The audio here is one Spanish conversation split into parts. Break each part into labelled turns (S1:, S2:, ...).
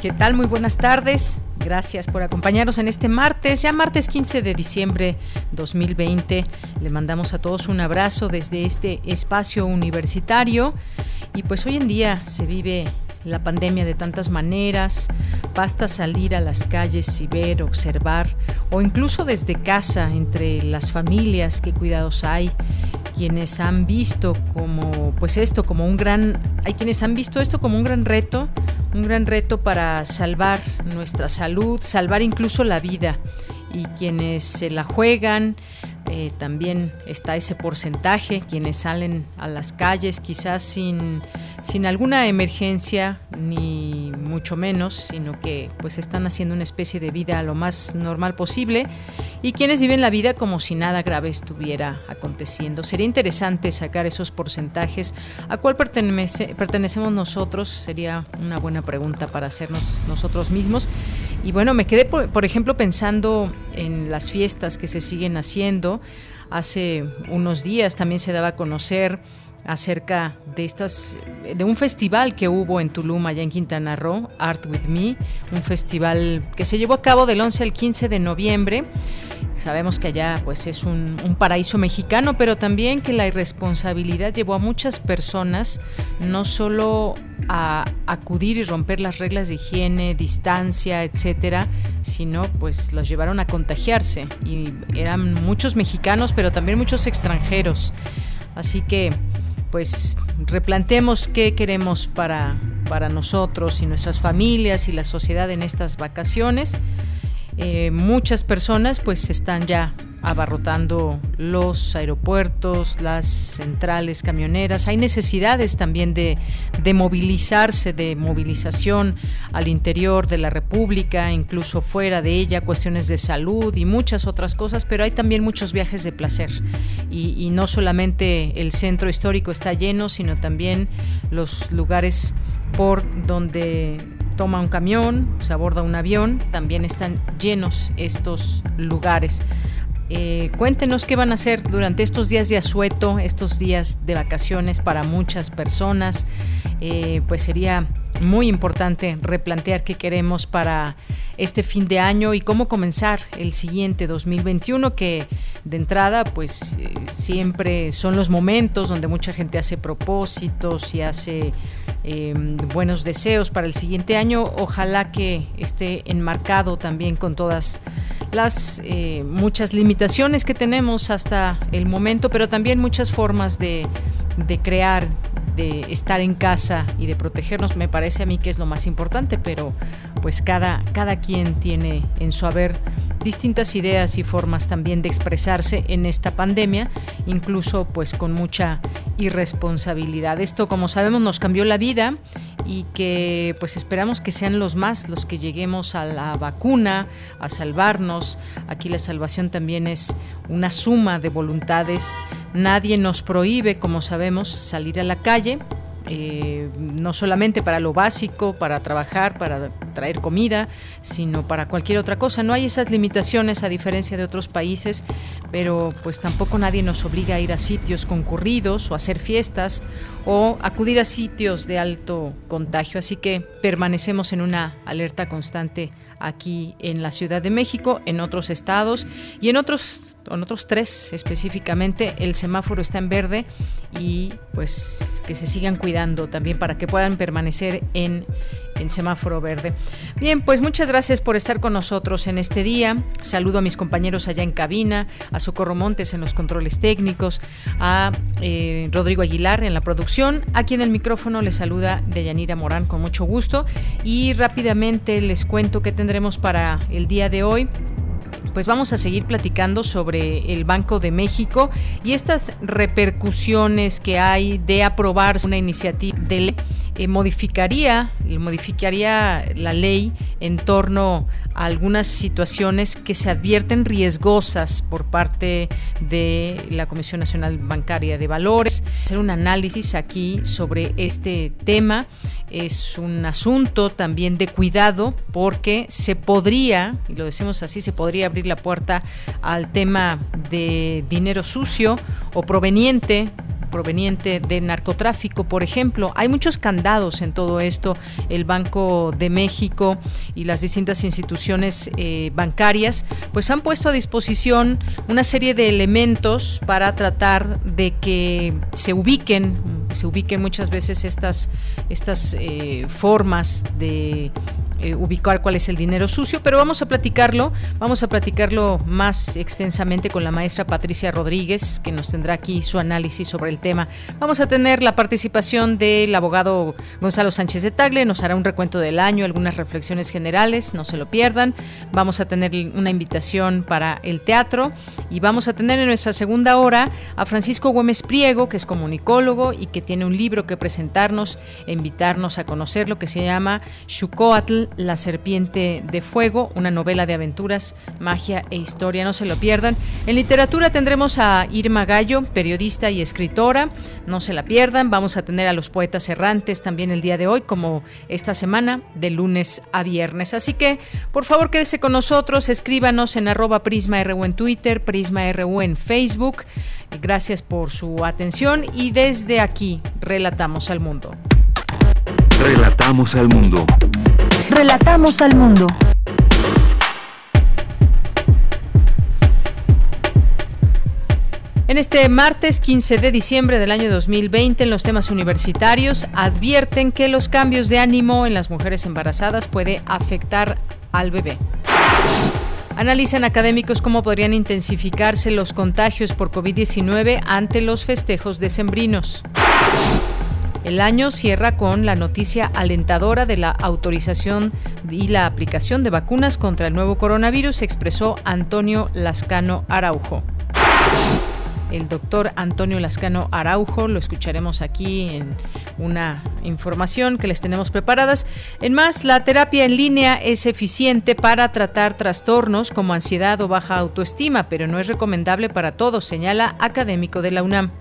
S1: ¿Qué tal? Muy buenas tardes. Gracias por acompañarnos en este martes, ya martes 15 de diciembre 2020. Le mandamos a todos un abrazo desde este espacio universitario y pues hoy en día se vive la pandemia de tantas maneras, basta salir a las calles y ver, observar, o incluso desde casa, entre las familias, qué cuidados hay, quienes han visto como, pues esto, como un gran, hay quienes han visto esto como un gran reto, un gran reto para salvar nuestra salud, salvar incluso la vida, y quienes se la juegan, eh, también está ese porcentaje, quienes salen a las calles quizás sin, sin alguna emergencia, ni mucho menos, sino que pues están haciendo una especie de vida lo más normal posible, y quienes viven la vida como si nada grave estuviera aconteciendo. Sería interesante sacar esos porcentajes. ¿A cuál pertenece, pertenecemos nosotros? Sería una buena pregunta para hacernos nosotros mismos. Y bueno, me quedé, por, ejemplo, pensando en las fiestas que se siguen haciendo. Hace unos días también se daba a conocer acerca de estas de un festival que hubo en Tulum allá en Quintana Roo, Art with Me, un festival que se llevó a cabo del 11 al 15 de noviembre. Sabemos que allá pues es un, paraíso mexicano, pero también que la irresponsabilidad llevó a muchas personas no solo a acudir y romper las reglas de higiene, distancia, etcétera, sino pues los llevaron a contagiarse y eran muchos mexicanos, pero también muchos extranjeros. Así que pues replantemos qué queremos para, para nosotros y nuestras familias y la sociedad en estas vacaciones. Eh, muchas personas pues están ya abarrotando los aeropuertos, las centrales camioneras. Hay necesidades también de, de, movilizarse, de movilización al interior de la República, incluso fuera de ella, cuestiones de salud y muchas otras cosas, pero hay también muchos viajes de placer. Y, y no solamente el centro histórico está lleno, sino también los lugares por donde toma un camión, se aborda un avión, también están llenos estos lugares. Eh, cuéntenos qué van a hacer durante estos días de asueto, estos días de vacaciones para muchas personas. Eh, pues sería muy importante replantear qué queremos para este fin de año y cómo comenzar el siguiente 2021 que de entrada pues eh, siempre son los momentos donde mucha gente hace propósitos y hace buenos deseos para el siguiente año. Ojalá que esté enmarcado también con todas las muchas limitaciones que tenemos hasta el momento, pero también muchas formas de crear, de estar en casa y de protegernos, me parece a mí que es lo más importante, pero pues cada, cada quien tiene en su haber distintas ideas y formas también de expresarse en esta pandemia, incluso pues con mucha irresponsabilidad. Esto, como sabemos, nos cambió la vida y que pues esperamos que sean los más los que lleguemos a la vacuna, a salvarnos. Aquí la salvación también es una suma de voluntades. Nadie nos prohíbe, como sabemos, salir a la calle eh, no solamente para lo básico, para trabajar, para traer comida, sino para cualquier otra cosa. No hay esas limitaciones a diferencia de otros países, pero pues tampoco nadie nos obliga a ir a sitios concurridos o a hacer fiestas o acudir a sitios de alto contagio. Así que permanecemos en una alerta constante aquí en la Ciudad de México, en otros estados y en otros en otros tres específicamente, el semáforo está en verde y pues que se sigan cuidando también para que puedan permanecer en en semáforo verde. Bien, pues muchas gracias por estar con nosotros en este día. Saludo a mis compañeros allá en cabina, a Socorro Montes en los controles técnicos, a eh, Rodrigo Aguilar en la producción. Aquí en el micrófono les saluda Deyanira Morán con mucho gusto y rápidamente les cuento que tendremos para el día de hoy pues vamos a seguir platicando sobre el Banco de México y estas repercusiones que hay de aprobar una iniciativa de ley eh, modificaría, modificaría la ley en torno a algunas situaciones que se advierten riesgosas por parte de la Comisión Nacional Bancaria de Valores. Hacer un análisis aquí sobre este tema es un asunto también de cuidado porque se podría, y lo decimos así, se podría abrir la puerta al tema de dinero sucio o proveniente proveniente de narcotráfico, por ejemplo. Hay muchos candados en todo esto. El Banco de México y las distintas instituciones eh, bancarias, pues han puesto a disposición una serie de elementos para tratar de que se ubiquen, se ubiquen muchas veces estas, estas eh, formas de eh, ubicar cuál es el dinero sucio, pero vamos a platicarlo, vamos a platicarlo más extensamente con la maestra Patricia Rodríguez, que nos tendrá aquí su análisis sobre el tema. Vamos a tener la participación del abogado Gonzalo Sánchez de Tagle, nos hará un recuento del año, algunas reflexiones generales, no se lo pierdan. Vamos a tener una invitación para el teatro y vamos a tener en nuestra segunda hora a Francisco Gómez Priego, que es comunicólogo y que tiene un libro que presentarnos e invitarnos a conocer lo que se llama Xucoatl, la serpiente de fuego, una novela de aventuras, magia e historia. No se lo pierdan. En literatura tendremos a Irma Gallo, periodista y escritora. No se la pierdan. Vamos a tener a los poetas errantes también el día de hoy, como esta semana, de lunes a viernes. Así que, por favor, quédese con nosotros. Escríbanos en arroba PrismaRU en Twitter, PrismaRU en Facebook. Gracias por su atención y desde aquí relatamos al mundo.
S2: Relatamos al mundo.
S3: Relatamos al mundo.
S1: En este martes 15 de diciembre del año 2020, en los temas universitarios, advierten que los cambios de ánimo en las mujeres embarazadas puede afectar al bebé. Analizan académicos cómo podrían intensificarse los contagios por COVID-19 ante los festejos decembrinos. El año cierra con la noticia alentadora de la autorización y la aplicación de vacunas contra el nuevo coronavirus, expresó Antonio Lascano Araujo. El doctor Antonio Lascano Araujo, lo escucharemos aquí en una información que les tenemos preparadas. En más, la terapia en línea es eficiente para tratar trastornos como ansiedad o baja autoestima, pero no es recomendable para todos, señala académico de la UNAM.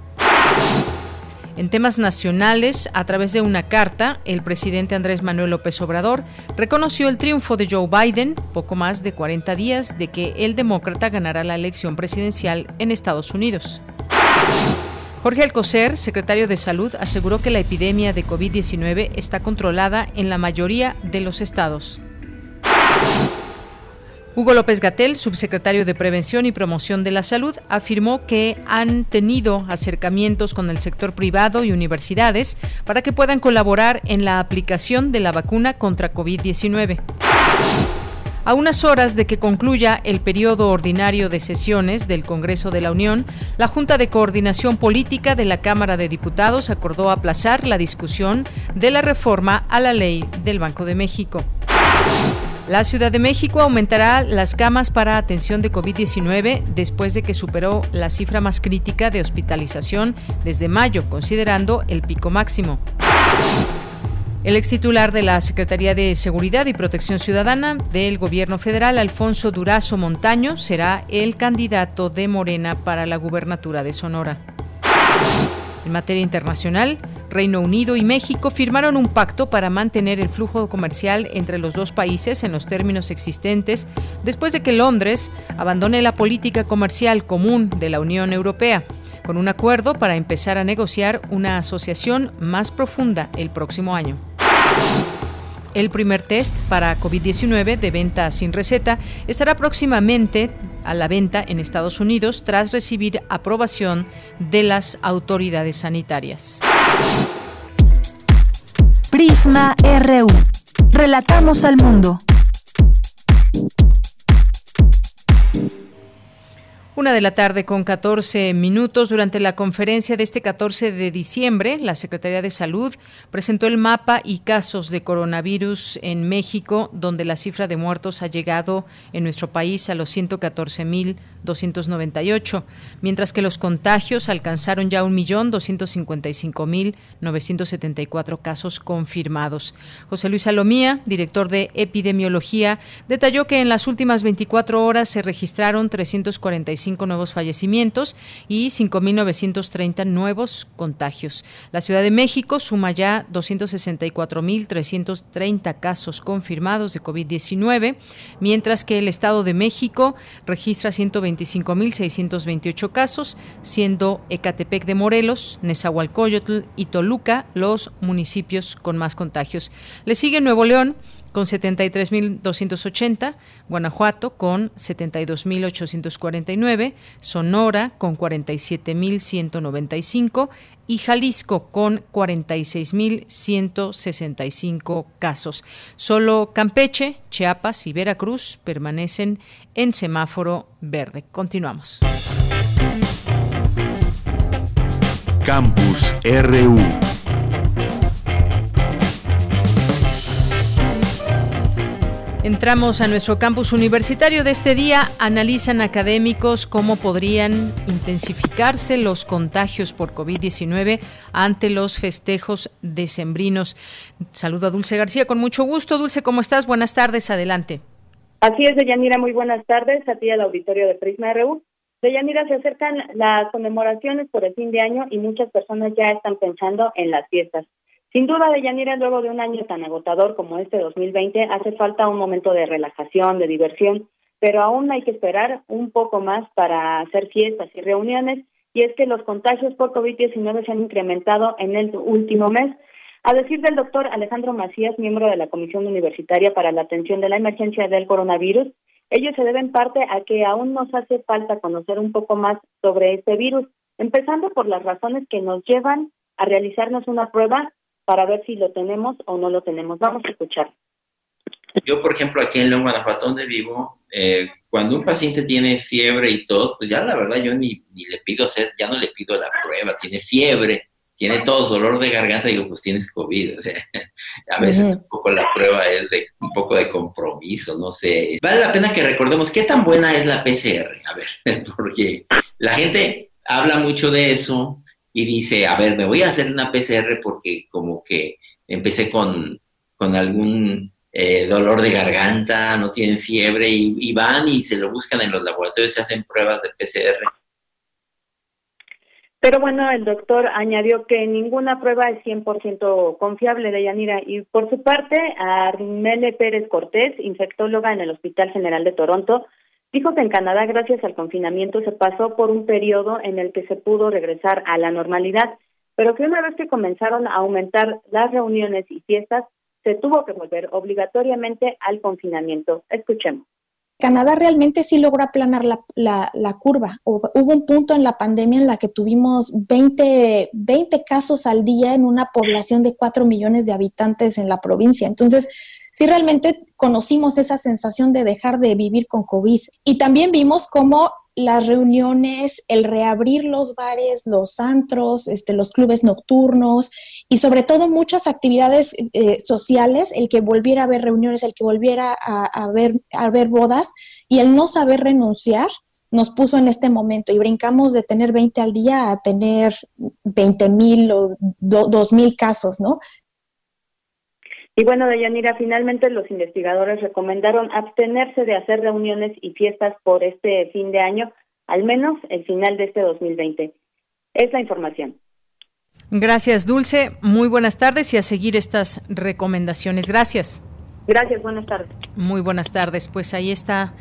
S1: En temas nacionales, a través de una carta, el presidente Andrés Manuel López Obrador reconoció el triunfo de Joe Biden, poco más de 40 días de que el demócrata ganara la elección presidencial en Estados Unidos. Jorge Alcocer, secretario de Salud, aseguró que la epidemia de COVID-19 está controlada en la mayoría de los estados. Hugo López Gatel, subsecretario de Prevención y Promoción de la Salud, afirmó que han tenido acercamientos con el sector privado y universidades para que puedan colaborar en la aplicación de la vacuna contra COVID-19. A unas horas de que concluya el periodo ordinario de sesiones del Congreso de la Unión, la Junta de Coordinación Política de la Cámara de Diputados acordó aplazar la discusión de la reforma a la ley del Banco de México. La Ciudad de México aumentará las camas para atención de COVID-19 después de que superó la cifra más crítica de hospitalización desde mayo, considerando el pico máximo. El ex titular de la Secretaría de Seguridad y Protección Ciudadana del Gobierno Federal, Alfonso Durazo Montaño, será el candidato de Morena para la gubernatura de Sonora. En materia internacional, Reino Unido y México firmaron un pacto para mantener el flujo comercial entre los dos países en los términos existentes después de que Londres abandone la política comercial común de la Unión Europea, con un acuerdo para empezar a negociar una asociación más profunda el próximo año. El primer test para COVID-19 de venta sin receta estará próximamente a la venta en Estados Unidos tras recibir aprobación de las autoridades sanitarias.
S3: Prisma RU. Relatamos al mundo.
S1: Una de la tarde con 14 minutos. Durante la conferencia de este 14 de diciembre, la Secretaría de Salud presentó el mapa y casos de coronavirus en México, donde la cifra de muertos ha llegado en nuestro país a los 114 mil 298, mientras que los contagios alcanzaron ya 1.255.974 casos confirmados. José Luis Salomía, director de epidemiología, detalló que en las últimas 24 horas se registraron 345 nuevos fallecimientos y 5.930 nuevos contagios. La Ciudad de México suma ya 264.330 casos confirmados de COVID-19, mientras que el Estado de México registra 120 25.628 casos, siendo Ecatepec de Morelos, Nezahualcóyotl y Toluca los municipios con más contagios. Le sigue Nuevo León con 73.280, Guanajuato con 72.849, Sonora con 47.195 y Jalisco con 46.165 casos. Solo Campeche, Chiapas y Veracruz permanecen en semáforo verde. Continuamos.
S2: Campus RU.
S1: Entramos a nuestro campus universitario de este día. Analizan académicos cómo podrían intensificarse los contagios por COVID-19 ante los festejos decembrinos. Saludo a Dulce García con mucho gusto. Dulce, ¿cómo estás? Buenas tardes, adelante.
S4: Así es, Deyanira, muy buenas tardes a ti al auditorio de Prisma RU. Deyanira, se acercan las conmemoraciones por el fin de año y muchas personas ya están pensando en las fiestas. Sin duda, Deyanira, luego de un año tan agotador como este 2020, hace falta un momento de relajación, de diversión, pero aún hay que esperar un poco más para hacer fiestas y reuniones, y es que los contagios por COVID-19 se han incrementado en el último mes. A decir del doctor Alejandro Macías, miembro de la Comisión Universitaria para la Atención de la Emergencia del Coronavirus, ellos se deben parte a que aún nos hace falta conocer un poco más sobre este virus, empezando por las razones que nos llevan a realizarnos una prueba para ver si lo tenemos o no lo tenemos. Vamos a escuchar.
S5: Yo, por ejemplo, aquí en León, Guanajuato, donde vivo, eh, cuando un paciente tiene fiebre y tos, pues ya la verdad yo ni, ni, le pido hacer, ya no le pido la prueba, tiene fiebre, tiene tos, dolor de garganta, digo, pues tienes COVID, o sea, a veces uh -huh. un poco la prueba es de un poco de compromiso, no sé. Vale la pena que recordemos qué tan buena es la PCR, a ver, porque la gente habla mucho de eso, y dice, a ver, me voy a hacer una PCR porque como que empecé con, con algún eh, dolor de garganta, no tienen fiebre, y, van y se lo buscan en los laboratorios, se hacen pruebas de PCR.
S4: Pero bueno, el doctor añadió que ninguna prueba es 100% confiable de Yanira. Y por su parte, Armele Pérez Cortés, infectóloga en el Hospital General de Toronto, Dijo que en Canadá, gracias al confinamiento, se pasó por un periodo en el que se pudo regresar a la normalidad, pero que una vez que comenzaron a aumentar las reuniones y fiestas, se tuvo que volver obligatoriamente al confinamiento. Escuchemos.
S6: Canadá realmente sí logró aplanar la, la, curva. Hubo un punto en la pandemia en la que tuvimos 20, 20 casos al día en una población de 4 millones de habitantes en la provincia. Entonces, sí realmente conocimos esa sensación de dejar de vivir con COVID. Y también vimos cómo las reuniones, el reabrir los bares, los antros, este, los clubes nocturnos y sobre todo muchas actividades eh, sociales, el que volviera a haber reuniones, el que volviera a, a, ver, a ver bodas y el no saber renunciar nos puso en este momento y brincamos de tener 20 al día a tener 20 mil o 2 mil casos, ¿no?
S4: Y bueno, Deyanira, finalmente los investigadores recomendaron abstenerse de hacer reuniones y fiestas por este fin de año, al menos el final de este 2020. Es la información.
S1: Gracias, Dulce. Muy buenas tardes y a seguir estas recomendaciones. Gracias.
S4: Gracias, buenas tardes.
S1: Muy buenas tardes. Pues ahí está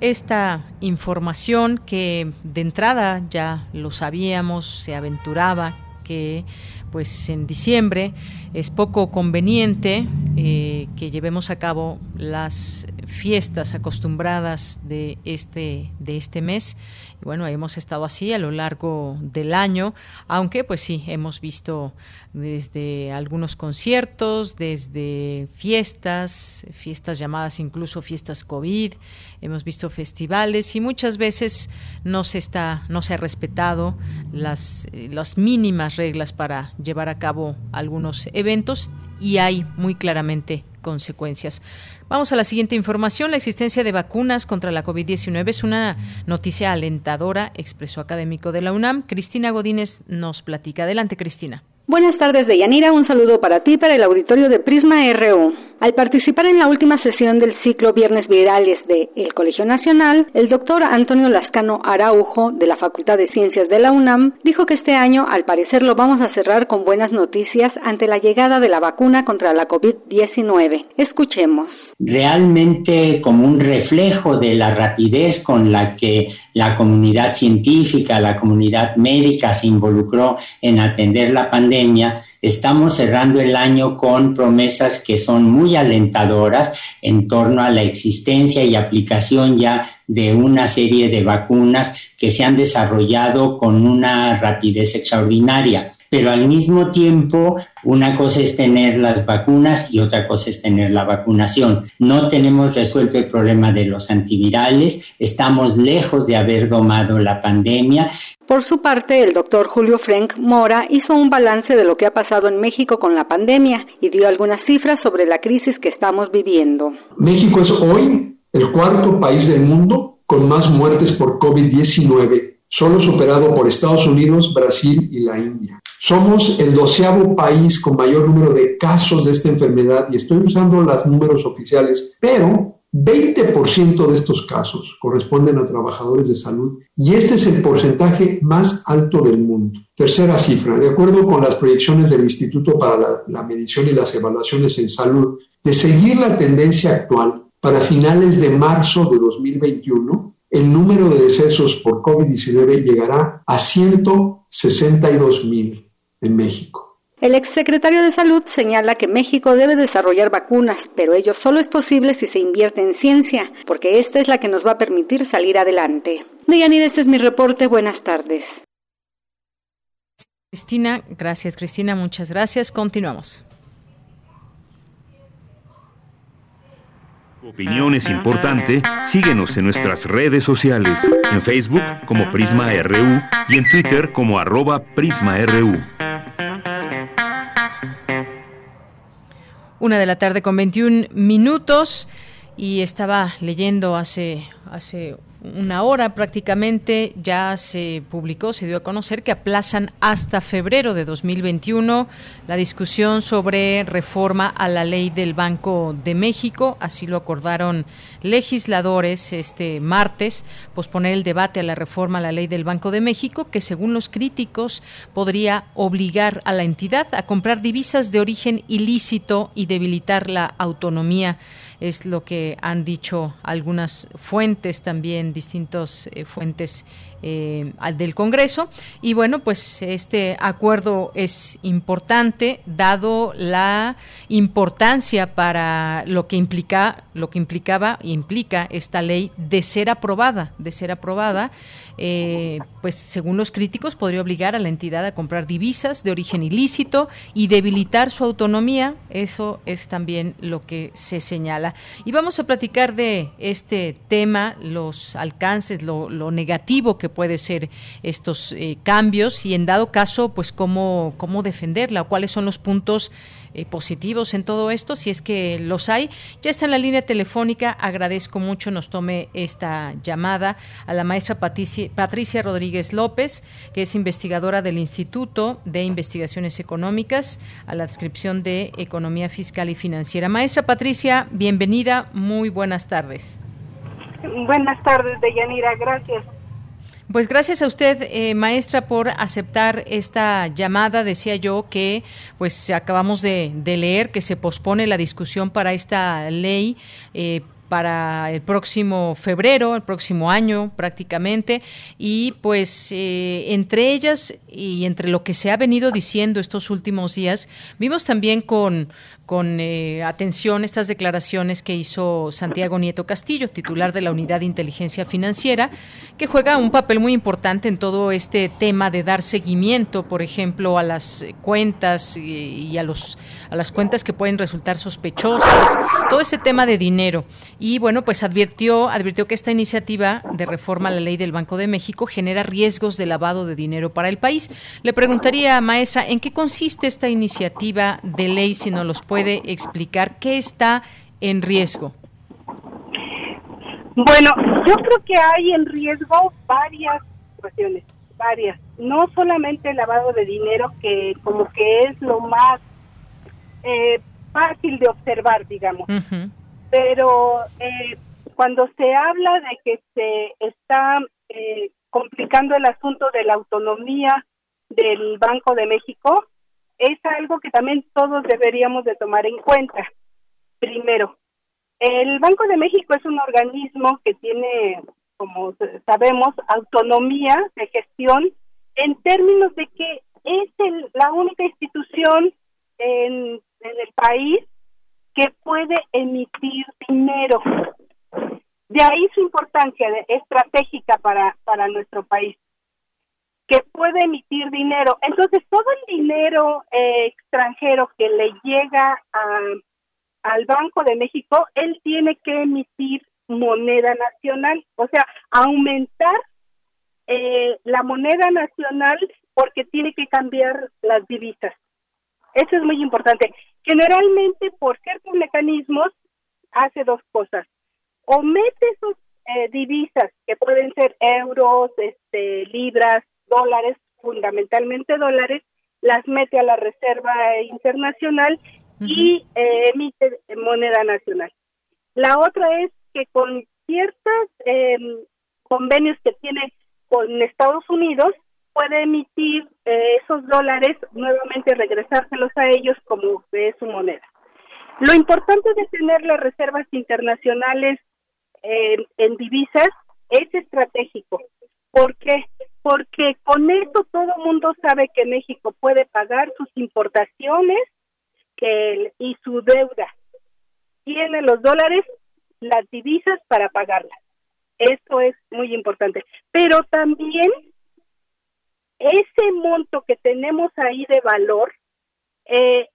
S1: esta información que de entrada ya lo sabíamos, se aventuraba que pues en diciembre es poco conveniente eh, que llevemos a cabo las fiestas acostumbradas de este, de este mes. Bueno, hemos estado así a lo largo del año, aunque pues sí, hemos visto desde algunos conciertos, desde fiestas, fiestas llamadas incluso fiestas COVID, hemos visto festivales y muchas veces no se está, no se ha respetado las, las mínimas reglas para llevar a cabo algunos eventos y hay muy claramente consecuencias. Vamos a la siguiente información. La existencia de vacunas contra la COVID-19 es una noticia alentadora, expresó académico de la UNAM. Cristina Godínez nos platica. Adelante, Cristina.
S7: Buenas tardes, Deyanira. Un saludo para ti, para el auditorio de Prisma RU. Al participar en la última sesión del ciclo Viernes Virales de El Colegio Nacional, el doctor Antonio Lascano Araujo, de la Facultad de Ciencias de la UNAM, dijo que este año, al parecer, lo vamos a cerrar con buenas noticias ante la llegada de la vacuna contra la COVID-19. Escuchemos
S8: realmente como un reflejo de la rapidez con la que la comunidad científica, la comunidad médica se involucró en atender la pandemia, estamos cerrando el año con promesas que son muy alentadoras en torno a la existencia y aplicación ya de una serie de vacunas que se han desarrollado con una rapidez extraordinaria pero al mismo tiempo una cosa es tener las vacunas y otra cosa es tener la vacunación. No tenemos resuelto el problema de los antivirales, estamos lejos de haber domado la pandemia.
S7: Por su parte, el doctor Julio Frank Mora hizo un balance de lo que ha pasado en México con la pandemia y dio algunas cifras sobre la crisis que estamos viviendo.
S9: México es hoy el cuarto país del mundo con más muertes por COVID-19 solo superado por Estados Unidos, Brasil y la India. Somos el doceavo país con mayor número de casos de esta enfermedad y estoy usando los números oficiales, pero 20% de estos casos corresponden a trabajadores de salud y este es el porcentaje más alto del mundo. Tercera cifra, de acuerdo con las proyecciones del Instituto para la, Medición y las Evaluaciones en Salud, de seguir la tendencia actual para finales de marzo de 2021, el número de decesos por COVID-19 llegará a 162 mil en México.
S7: El exsecretario de Salud señala que México debe desarrollar vacunas, pero ello solo es posible si se invierte en ciencia, porque esta es la que nos va a permitir salir adelante. Deyanira, este es mi reporte. Buenas tardes.
S1: Cristina, gracias Cristina, muchas gracias. Continuamos.
S2: Opinión es importante, síguenos en nuestras redes sociales, en Facebook como Prisma RU y en Twitter como arroba PrismaRU.
S1: Una de la tarde con 21 minutos y estaba leyendo hace, hace una hora prácticamente ya se publicó, se dio a conocer que aplazan hasta febrero de 2021 la discusión sobre reforma a la ley del Banco de México. Así lo acordaron legisladores este martes, posponer el debate a la reforma a la ley del Banco de México, que según los críticos podría obligar a la entidad a comprar divisas de origen ilícito y debilitar la autonomía es lo que han dicho algunas fuentes también, distintas eh, fuentes eh, del Congreso. Y bueno, pues este acuerdo es importante dado la importancia para lo que implica, lo que implicaba y implica esta ley de ser aprobada, de ser aprobada. Eh, pues según los críticos podría obligar a la entidad a comprar divisas de origen ilícito y debilitar su autonomía. Eso es también lo que se señala. Y vamos a platicar de este tema, los alcances, lo, negativo que puede ser estos eh, cambios y en dado caso, pues cómo, cómo defenderla o cuáles son los puntos eh, positivos en todo esto, si es que los hay. Ya está en la línea telefónica, agradezco mucho nos tome esta llamada a la maestra Patricia, Patricia Rodríguez López, que es investigadora del Instituto de Investigaciones Económicas, a la descripción de Economía Fiscal y Financiera. Maestra Patricia, bienvenida, muy buenas tardes.
S10: Buenas tardes, Deyanira, gracias.
S1: Pues gracias a usted, eh, maestra, por aceptar esta llamada. Decía yo que, pues, acabamos de, leer que se pospone la discusión para esta ley. Eh, para el próximo febrero, el próximo año prácticamente, y pues eh, entre ellas y entre lo que se ha venido diciendo estos últimos días, vimos también con, con eh, atención estas declaraciones que hizo Santiago Nieto Castillo, titular de la Unidad de Inteligencia Financiera, que juega un papel muy importante en todo este tema de dar seguimiento, por ejemplo, a las cuentas y a los a las cuentas que pueden resultar sospechosas, todo ese tema de dinero. Y bueno, pues advirtió advirtió que esta iniciativa de reforma a la ley del Banco de México genera riesgos de lavado de dinero para el país. Le preguntaría, maestra, ¿en qué consiste esta iniciativa de ley si nos los puede puede explicar qué está en riesgo?
S10: Bueno, yo creo que hay en riesgo varias situaciones, varias. No solamente el lavado de dinero, que como que es lo más eh, fácil de observar, digamos. Pero eh, cuando se habla de que se está eh, complicando el asunto de la autonomía del Banco de México, es algo que también todos deberíamos de tomar en cuenta. Primero, el Banco de México es un organismo que tiene, como sabemos, autonomía de gestión en términos de que es la única institución en, el país que puede emitir dinero. De ahí su importancia estratégica para, para nuestro país que puede emitir dinero. Entonces, todo el dinero eh, extranjero que le llega a, al Banco de México, él tiene que emitir moneda nacional, o sea, aumentar eh, la moneda nacional porque tiene que cambiar las divisas. Eso es muy importante. Generalmente, por ciertos mecanismos, hace dos cosas. O mete sus eh, divisas, que pueden ser euros, este, libras, dólares, fundamentalmente dólares, las mete a la Reserva Internacional y eh, emite moneda nacional. La otra es que con ciertos em, convenios que tiene con Estados Unidos, puede emitir eh, esos dólares, nuevamente regresárselos a ellos como de su moneda. Lo importante de tener las reservas internacionales en divisas es estratégico. ¿Por qué? Porque con eso todo mundo sabe que México puede pagar sus importaciones y su deuda. Tiene los dólares, las divisas para pagarlas. Eso es muy importante. Pero también ese monto que tenemos ahí de valor eh,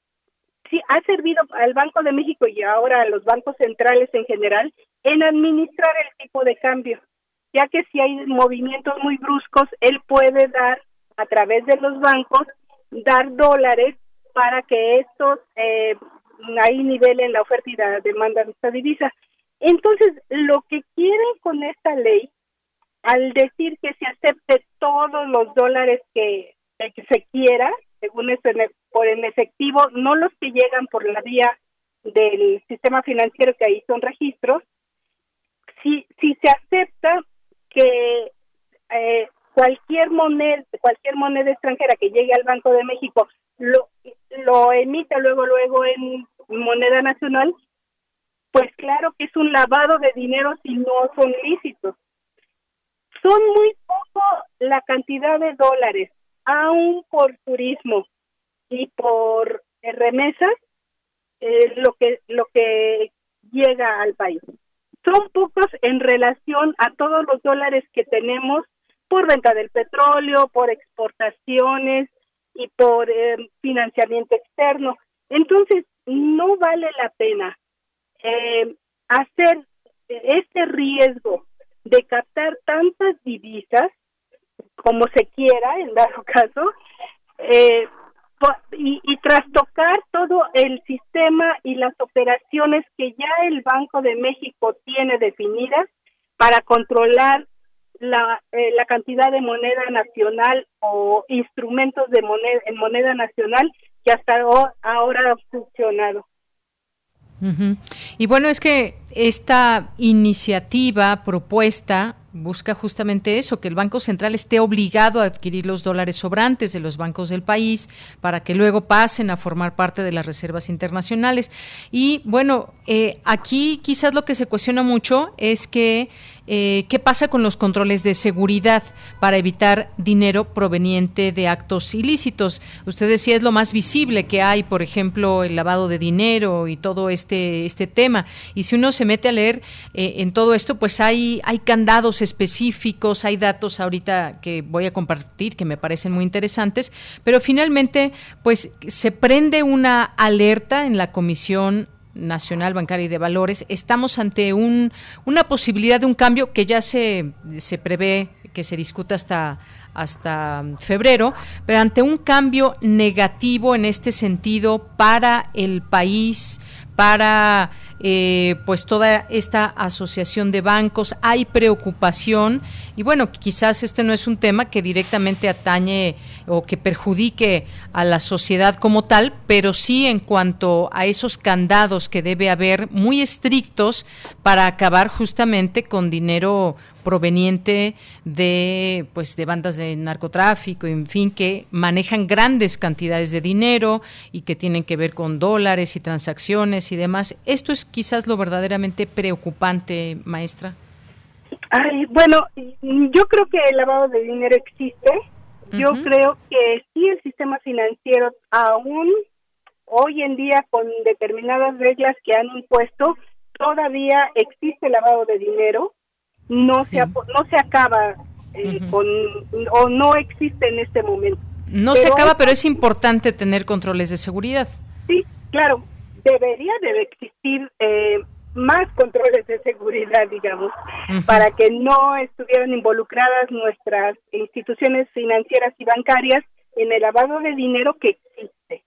S10: sí, ha servido al Banco de México y ahora a los bancos centrales en general en administrar el tipo de cambio ya que si hay movimientos muy bruscos, él puede dar a través de los bancos, dar dólares para que estos eh, ahí nivelen la oferta y la demanda de esta divisa. Entonces, lo que quieren con esta ley, al decir que se acepte todos los dólares que, se quiera, según eso, por el efectivo, no los que llegan por la vía del sistema financiero que ahí son registros, si, si se acepta que eh, cualquier moneda cualquier moneda extranjera que llegue al Banco de México lo lo emita luego luego en moneda nacional pues claro que es un lavado de dinero si no son lícitos. Son muy poco la cantidad de dólares aún por turismo y por remesas eh, lo que lo que llega al país son pocos en relación a todos los dólares que tenemos por venta del petróleo, por exportaciones y por eh, financiamiento externo. Entonces, no vale la pena eh, hacer este riesgo de captar tantas divisas como se quiera, en dado caso, eh, y, y trastocar todo el sistema y las operaciones que ya el Banco de México tiene definidas para controlar la, eh, la cantidad de moneda nacional o instrumentos de moneda en moneda nacional que hasta ahora ha funcionado.
S1: Y bueno, es que esta iniciativa propuesta busca justamente eso, que el Banco Central esté obligado a adquirir los dólares sobrantes de los bancos del país para que luego pasen a formar parte de las reservas internacionales. Y bueno, Eh, aquí quizás lo que se cuestiona mucho es que eh, qué pasa con los controles de seguridad para evitar dinero proveniente de actos ilícitos. Usted decía es lo más visible que hay, por ejemplo, el lavado de dinero y todo este este tema. Y si uno se mete a leer eh, en todo esto, pues hay hay candados específicos, hay datos ahorita que voy a compartir que me parecen muy interesantes, pero finalmente, pues se prende una alerta en la comisión Nacional Bancaria y de Valores, estamos ante un, una posibilidad de un cambio que ya se, se prevé que se discuta hasta hasta febrero, pero ante un cambio negativo en este sentido para el país, para eh, pues toda esta asociación de bancos, hay preocupación y bueno, quizás este no es un tema que directamente atañe o que perjudique a la sociedad como tal, pero sí en cuanto a esos candados que debe haber muy estrictos para acabar justamente con dinero proveniente de pues de bandas de narcotráfico, en fin, que manejan grandes cantidades de dinero y que tienen que ver con dólares y transacciones y demás. Esto es quizás lo verdaderamente preocupante, maestra.
S10: Ay, bueno, yo creo que el lavado de dinero existe. Yo creo que sí el sistema financiero aún hoy en día con determinadas reglas que han impuesto todavía existe el lavado de dinero no se no se acaba eh, con o no existe en este momento.
S1: No se acaba, pero es importante tener controles de seguridad.
S10: Sí, claro, debería de existir eh, más controles de seguridad, digamos, para que no estuvieran involucradas nuestras instituciones financieras y bancarias en el lavado de dinero que existe.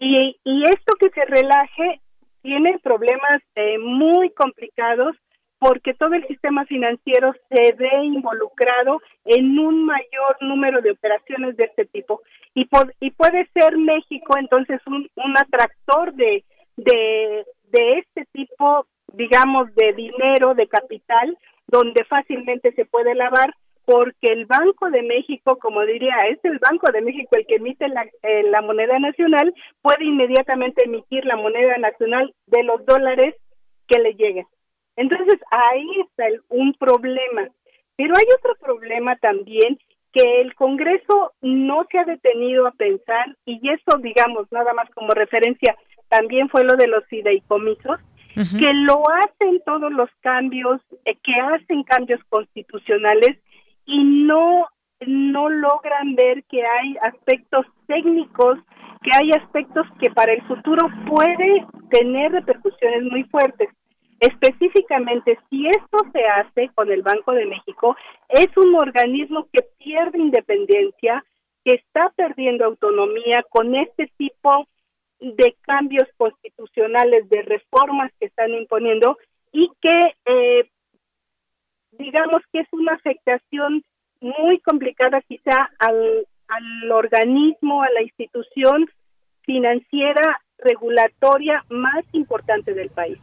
S10: Y, y esto que se relaje tiene problemas eh, muy complicados porque todo el sistema financiero se ve involucrado en un mayor número de operaciones de este tipo y, y puede ser México entonces un, un atractor de, de, de este tipo, digamos, de dinero, de capital, donde fácilmente se puede lavar porque el Banco de México, como diría, es el Banco de México el que emite la, eh, la moneda nacional, puede inmediatamente emitir la moneda nacional de los dólares que le lleguen. Entonces ahí está un problema. Pero hay otro problema también que el Congreso no se ha detenido a pensar, y eso, digamos, nada más como referencia, también fue lo de los fideicomisos, que lo hacen todos los cambios, eh, que hacen cambios constitucionales y no, no logran ver que hay aspectos técnicos, que hay aspectos que para el futuro puede tener repercusiones muy fuertes. Específicamente, si esto se hace con el Banco de México, es un organismo que pierde independencia, que está perdiendo autonomía con este tipo de cambios constitucionales, de reformas que están imponiendo y que, eh, digamos que es una afectación muy complicada quizá al, al organismo, a la institución financiera regulatoria más importante del país.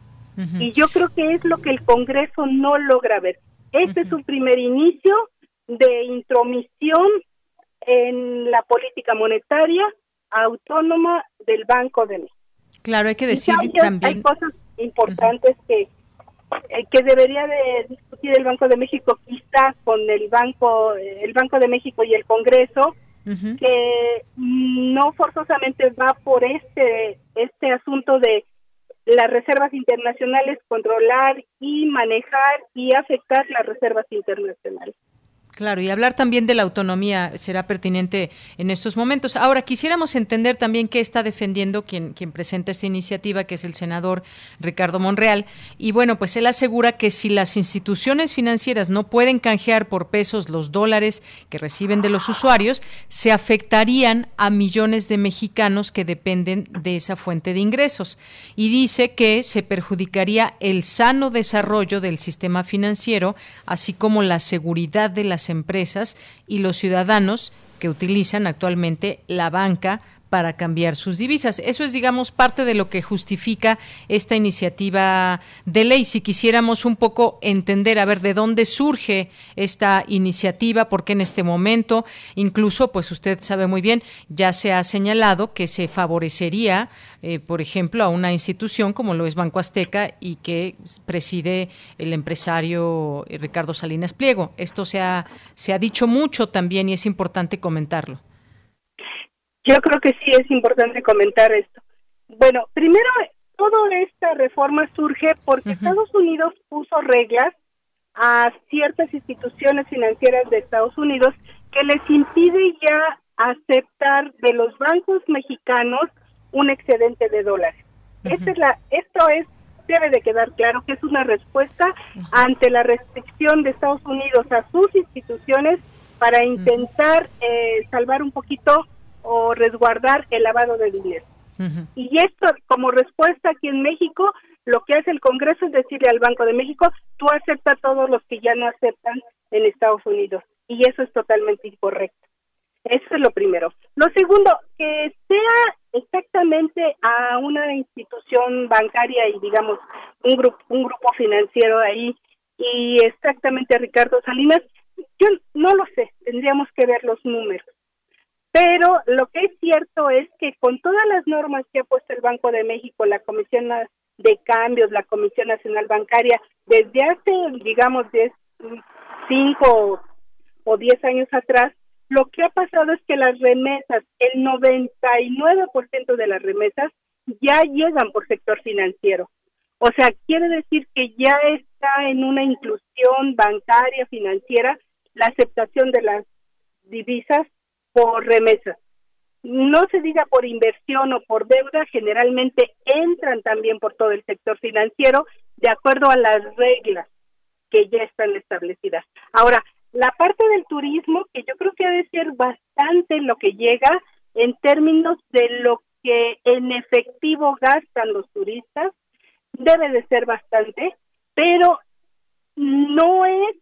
S10: Y yo creo que es lo que el Congreso no logra ver. Este es un primer inicio de intromisión en la política monetaria autónoma del Banco de México.
S1: Claro, hay que decir también.
S10: Hay cosas importantes que, eh, que debería de discutir el Banco de México, quizás con el Banco, el Banco de México y el Congreso, que no forzosamente va por este, este asunto de las reservas internacionales, controlar y manejar y afectar las reservas internacionales.
S1: Claro, y hablar también de la autonomía será pertinente en estos momentos. Ahora, quisiéramos entender también qué está defendiendo quien, quien presenta esta iniciativa, que es el senador Ricardo Monreal. Y bueno, pues él asegura que si las instituciones financieras no pueden canjear por pesos los dólares que reciben de los usuarios, se afectarían a millones de mexicanos que dependen de esa fuente de ingresos. Y dice que se perjudicaría el sano desarrollo del sistema financiero, así como la seguridad de las empresas y los ciudadanos que utilizan actualmente la banca para cambiar sus divisas. Eso es, digamos, parte de lo que justifica esta iniciativa de ley. Si quisiéramos un poco entender, a ver, de dónde surge esta iniciativa, por qué en este momento, incluso, pues usted sabe muy bien, ya se ha señalado que se favorecería, eh, por ejemplo, a una institución como lo es Banco Azteca y que preside el empresario Ricardo Salinas Pliego. Esto se ha, se ha dicho mucho también y es importante comentarlo.
S10: Yo creo que sí es importante comentar esto. Bueno, primero, toda esta reforma surge porque Estados Unidos puso reglas a ciertas instituciones financieras de Estados Unidos que les impide ya aceptar de los bancos mexicanos un excedente de dólares. es la, esto es debe de quedar claro que es una respuesta ante la restricción de Estados Unidos a sus instituciones para intentar eh, salvar un poquito o resguardar el lavado de dinero. Y esto, como respuesta aquí en México, lo que hace el Congreso es decirle al Banco de México, tú aceptas todos los que ya no aceptan en Estados Unidos. Y eso es totalmente incorrecto. Eso es lo primero. Lo segundo, que sea exactamente a una institución bancaria y digamos un grupo un grupo financiero ahí y exactamente a Ricardo Salinas, yo no lo sé, tendríamos que ver los números. Pero lo que es cierto es que con todas las normas que ha puesto el Banco de México, la Comisión de Cambios, la Comisión Nacional Bancaria, desde hace, digamos, 5 o 10 años atrás, lo que ha pasado es que las remesas, el 99% de las remesas ya llegan por sector financiero. O sea, quiere decir que ya está en una inclusión bancaria, financiera, la aceptación de las divisas por remesas. No se diga por inversión o por deuda, generalmente entran también por todo el sector financiero de acuerdo a las reglas que ya están establecidas. Ahora, la parte del turismo, que yo creo que debe ser bastante lo que llega en términos de lo que en efectivo gastan los turistas, debe de ser bastante, pero no es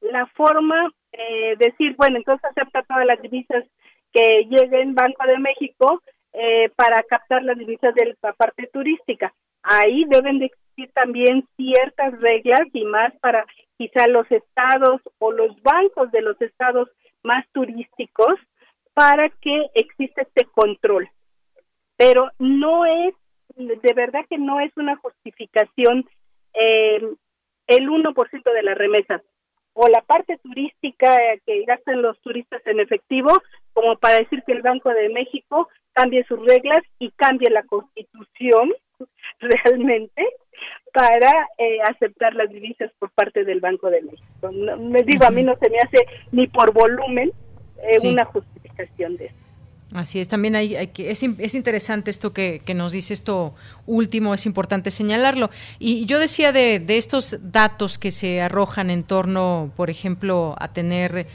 S10: la forma eh, decir, bueno, entonces acepta todas las divisas que lleguen Banco de México eh, para captar las divisas de la parte turística. Ahí deben de existir también ciertas reglas y más para quizá los estados o los bancos de los estados más turísticos para que exista este control. Pero no es, de verdad que no es una justificación eh, el 1% de las remesas o la parte turística que gastan los turistas en efectivo, como para decir que el Banco de México cambie sus reglas y cambie la constitución realmente para eh, aceptar las divisas por parte del Banco de México. me digo, a mí no se me hace ni por volumen eh, una justificación de eso.
S1: Así es, también hay, que, es, es, interesante esto que, que, nos dice esto último, es importante señalarlo. Y yo decía de, de estos datos que se arrojan en torno, por ejemplo, a tener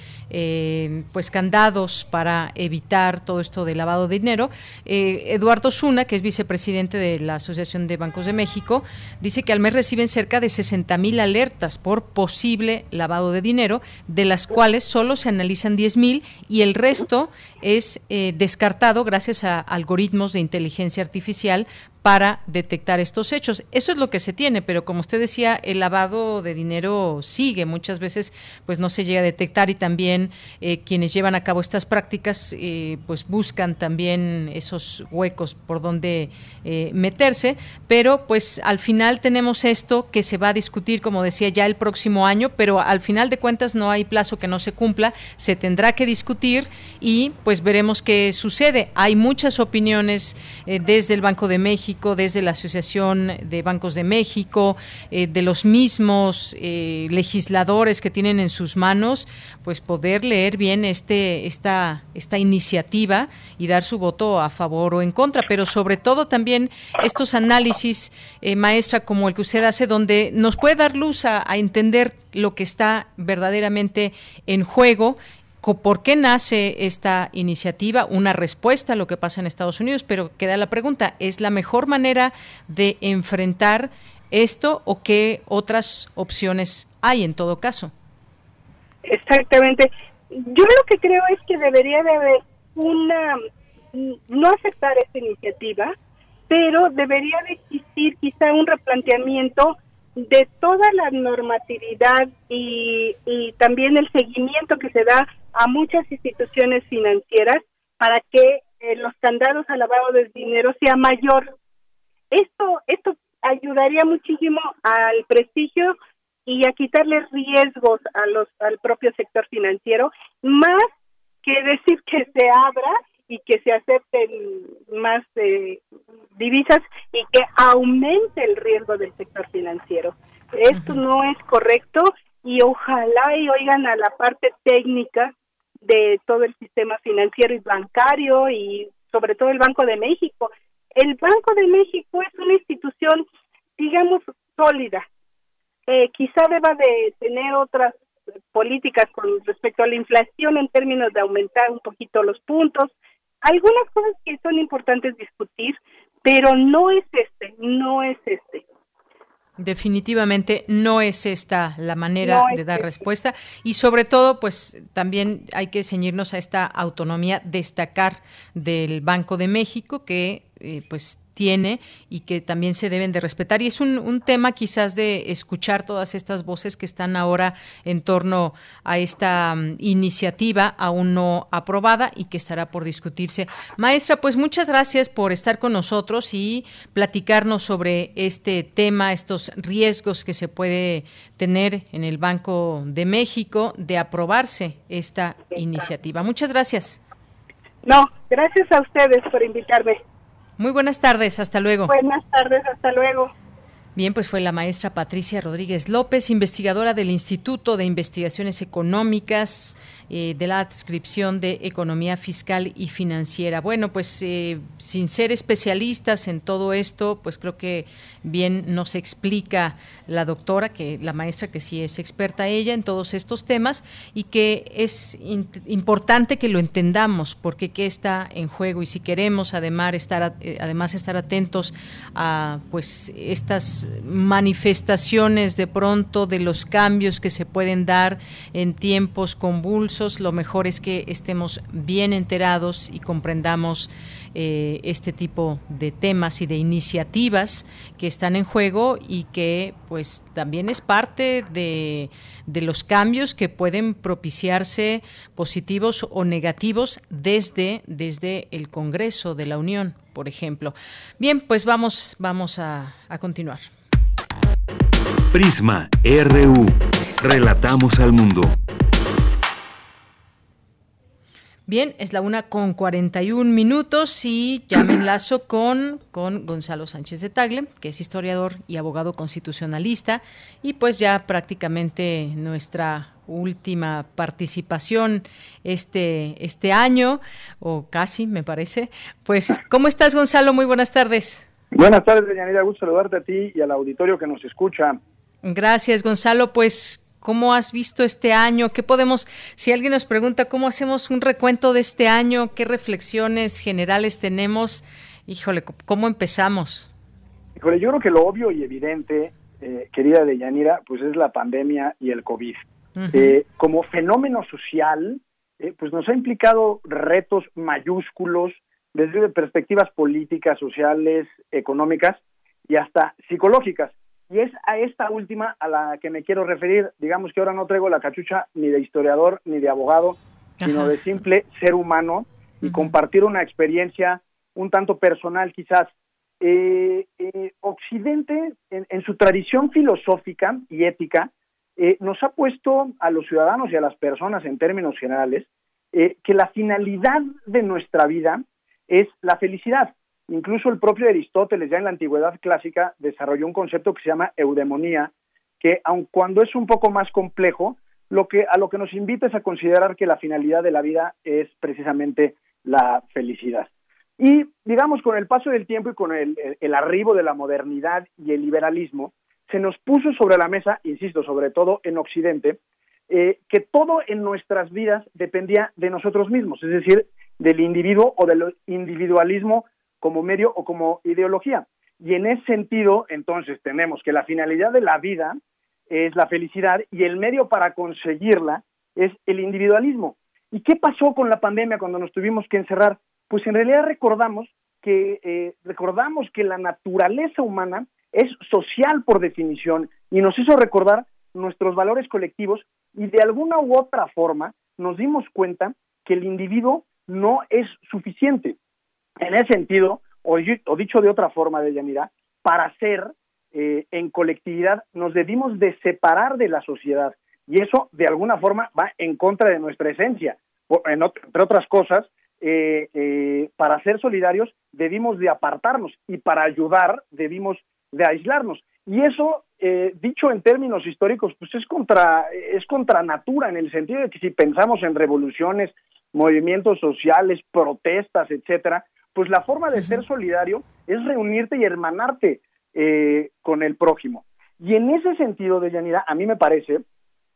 S1: pues candados para evitar todo esto de lavado de dinero. Eh, Eduardo Zuna, que es vicepresidente de la Asociación de Bancos de México, dice que al mes reciben cerca de 60 mil alertas por posible lavado de dinero, de las cuales solo se analizan 10 mil y el resto es eh, descartado gracias a algoritmos de inteligencia artificial para detectar estos hechos. Eso es lo que se tiene, pero como usted decía, el lavado de dinero sigue. Muchas veces pues no se llega a detectar y también eh, quienes llevan a cabo estas prácticas eh, pues buscan también esos huecos por donde eh, meterse. Pero pues al final tenemos esto que se va a discutir, como decía, ya el próximo año, pero al final de cuentas no hay plazo que no se cumpla. Se tendrá que discutir y pues veremos qué sucede. Hay muchas opiniones desde el Banco de México desde la Asociación de Bancos de México, eh, de los mismos eh, legisladores que tienen en sus manos, pues poder leer bien este, esta, esta iniciativa y dar su voto a favor o en contra, pero sobre todo también estos análisis, eh, maestra, como el que usted hace, donde nos puede dar luz a entender lo que está verdaderamente en juego ¿Por qué nace esta iniciativa? Una respuesta a lo que pasa en Estados Unidos, pero queda la pregunta, ¿es la mejor manera de enfrentar esto o qué otras opciones hay en todo caso?
S10: Exactamente. Yo lo que creo es que debería de haber una no aceptar esta iniciativa, pero debería de existir quizá un replanteamiento de toda la normatividad y, y también el seguimiento que se da a muchas instituciones financieras para que eh, los candados al lavado del dinero sea mayor. Esto, esto ayudaría muchísimo al prestigio y a quitarle riesgos a los, al propio sector financiero, más que decir que se abra y que se acepten más eh, divisas y que aumente el riesgo del sector financiero. Esto no es correcto y ojalá y oigan a la parte técnica de todo el sistema financiero y bancario y sobre todo el Banco de México. El Banco de México es una institución, digamos, sólida. Eh, quizá deba de tener otras políticas con respecto a la inflación en términos de aumentar un poquito los puntos. Algunas cosas que son importantes discutir, pero no es este, no es este.
S1: Definitivamente no es esta la manera de dar respuesta y sobre todo pues también hay que ceñirnos a esta autonomía, destacar del Banco de México que eh, pues tiene y que también se deben de respetar. Y es un, un, tema quizás de escuchar todas estas voces que están ahora en torno a esta um, iniciativa aún no aprobada y que estará por discutirse. Maestra, pues muchas gracias por estar con nosotros y platicarnos sobre este tema, estos riesgos que se puede tener en el Banco de México de aprobarse esta iniciativa. Muchas gracias.
S10: No, gracias a ustedes por invitarme.
S1: Muy buenas tardes, hasta luego.
S10: Buenas tardes, hasta luego.
S1: Bien, pues fue la maestra Patricia Rodríguez López, investigadora del Instituto de Investigaciones Económicas eh, de la adscripción de Economía Fiscal y Financiera. Bueno, pues eh, sin ser especialistas en todo esto, pues creo que bien nos explica la doctora, que la maestra que sí es experta ella en todos estos temas y que es importante que lo entendamos porque qué está en juego y si queremos además estar eh, además estar atentos a pues estas manifestaciones de pronto de los cambios que se pueden dar en tiempos convulsos lo mejor es que estemos bien enterados y comprendamos eh, este tipo de temas y de iniciativas que están en juego y que pues también es parte de, de los cambios que pueden propiciarse positivos o negativos desde, desde el Congreso de la Unión, por ejemplo. Bien, pues vamos, vamos a, a continuar.
S2: Prisma RU. Relatamos al mundo.
S1: Bien, es la una con 41 minutos y ya me enlazo con, con Gonzalo Sánchez de Tagle, que es historiador y abogado constitucionalista, y pues ya prácticamente nuestra última participación este, este año, o casi me parece. Pues, ¿cómo estás, Gonzalo? Muy buenas tardes.
S11: Buenas tardes, Deyanira. Gusto saludarte a ti y al auditorio que nos escucha.
S1: Gracias, Gonzalo. Pues ¿Cómo has visto este año? ¿Qué podemos, si alguien nos pregunta cómo hacemos un recuento de este año, qué reflexiones generales tenemos? Híjole, ¿cómo empezamos?
S11: Híjole, yo creo que lo obvio y evidente, eh, querida Deyanira, pues es la pandemia y el COVID. Eh, como fenómeno social, eh, pues nos ha implicado retos mayúsculos desde perspectivas políticas, sociales, económicas y hasta psicológicas. Y es a esta última a la que me quiero referir. Digamos que ahora no traigo la cachucha ni de historiador ni de abogado, sino de simple ser humano y compartir una experiencia un tanto personal quizás. Eh, eh, Occidente, en, su tradición filosófica y ética, eh, nos ha puesto a los ciudadanos y a las personas en términos generales que la finalidad de nuestra vida es la felicidad. Incluso el propio Aristóteles, ya en la antigüedad clásica, desarrolló un concepto que se llama eudemonía, que aun cuando es un poco más complejo, lo que, a lo que nos invita es a considerar que la finalidad de la vida es precisamente la felicidad. Y digamos, con el paso del tiempo y con el, arribo de la modernidad y el liberalismo, se nos puso sobre la mesa, insisto, sobre todo en Occidente, eh, que todo en nuestras vidas dependía de nosotros mismos, es decir, del individuo o del individualismo como medio o como ideología. Y en ese sentido, entonces, tenemos que la finalidad de la vida es la felicidad y el medio para conseguirla es el individualismo. ¿Y qué pasó con la pandemia cuando nos tuvimos que encerrar? pues en realidad recordamos que eh, recordamos que la naturaleza humana es social por definición y nos hizo recordar nuestros valores colectivos y de alguna u otra forma nos dimos cuenta que el individuo no es suficiente. En ese sentido, o, dicho de otra forma, de para ser eh, en colectividad nos debimos de separar de la sociedad y eso de alguna forma va en contra de nuestra esencia. entre otras cosas, eh, eh, para ser solidarios debimos de apartarnos y para ayudar debimos de aislarnos. Y eso, eh, dicho en términos históricos, pues es contra, es contra natura, en el sentido de que si pensamos en revoluciones, movimientos sociales, protestas, etcétera, pues la forma de ser solidario es reunirte y hermanarte con el prójimo. Y en ese sentido, de Yanira, a mí me parece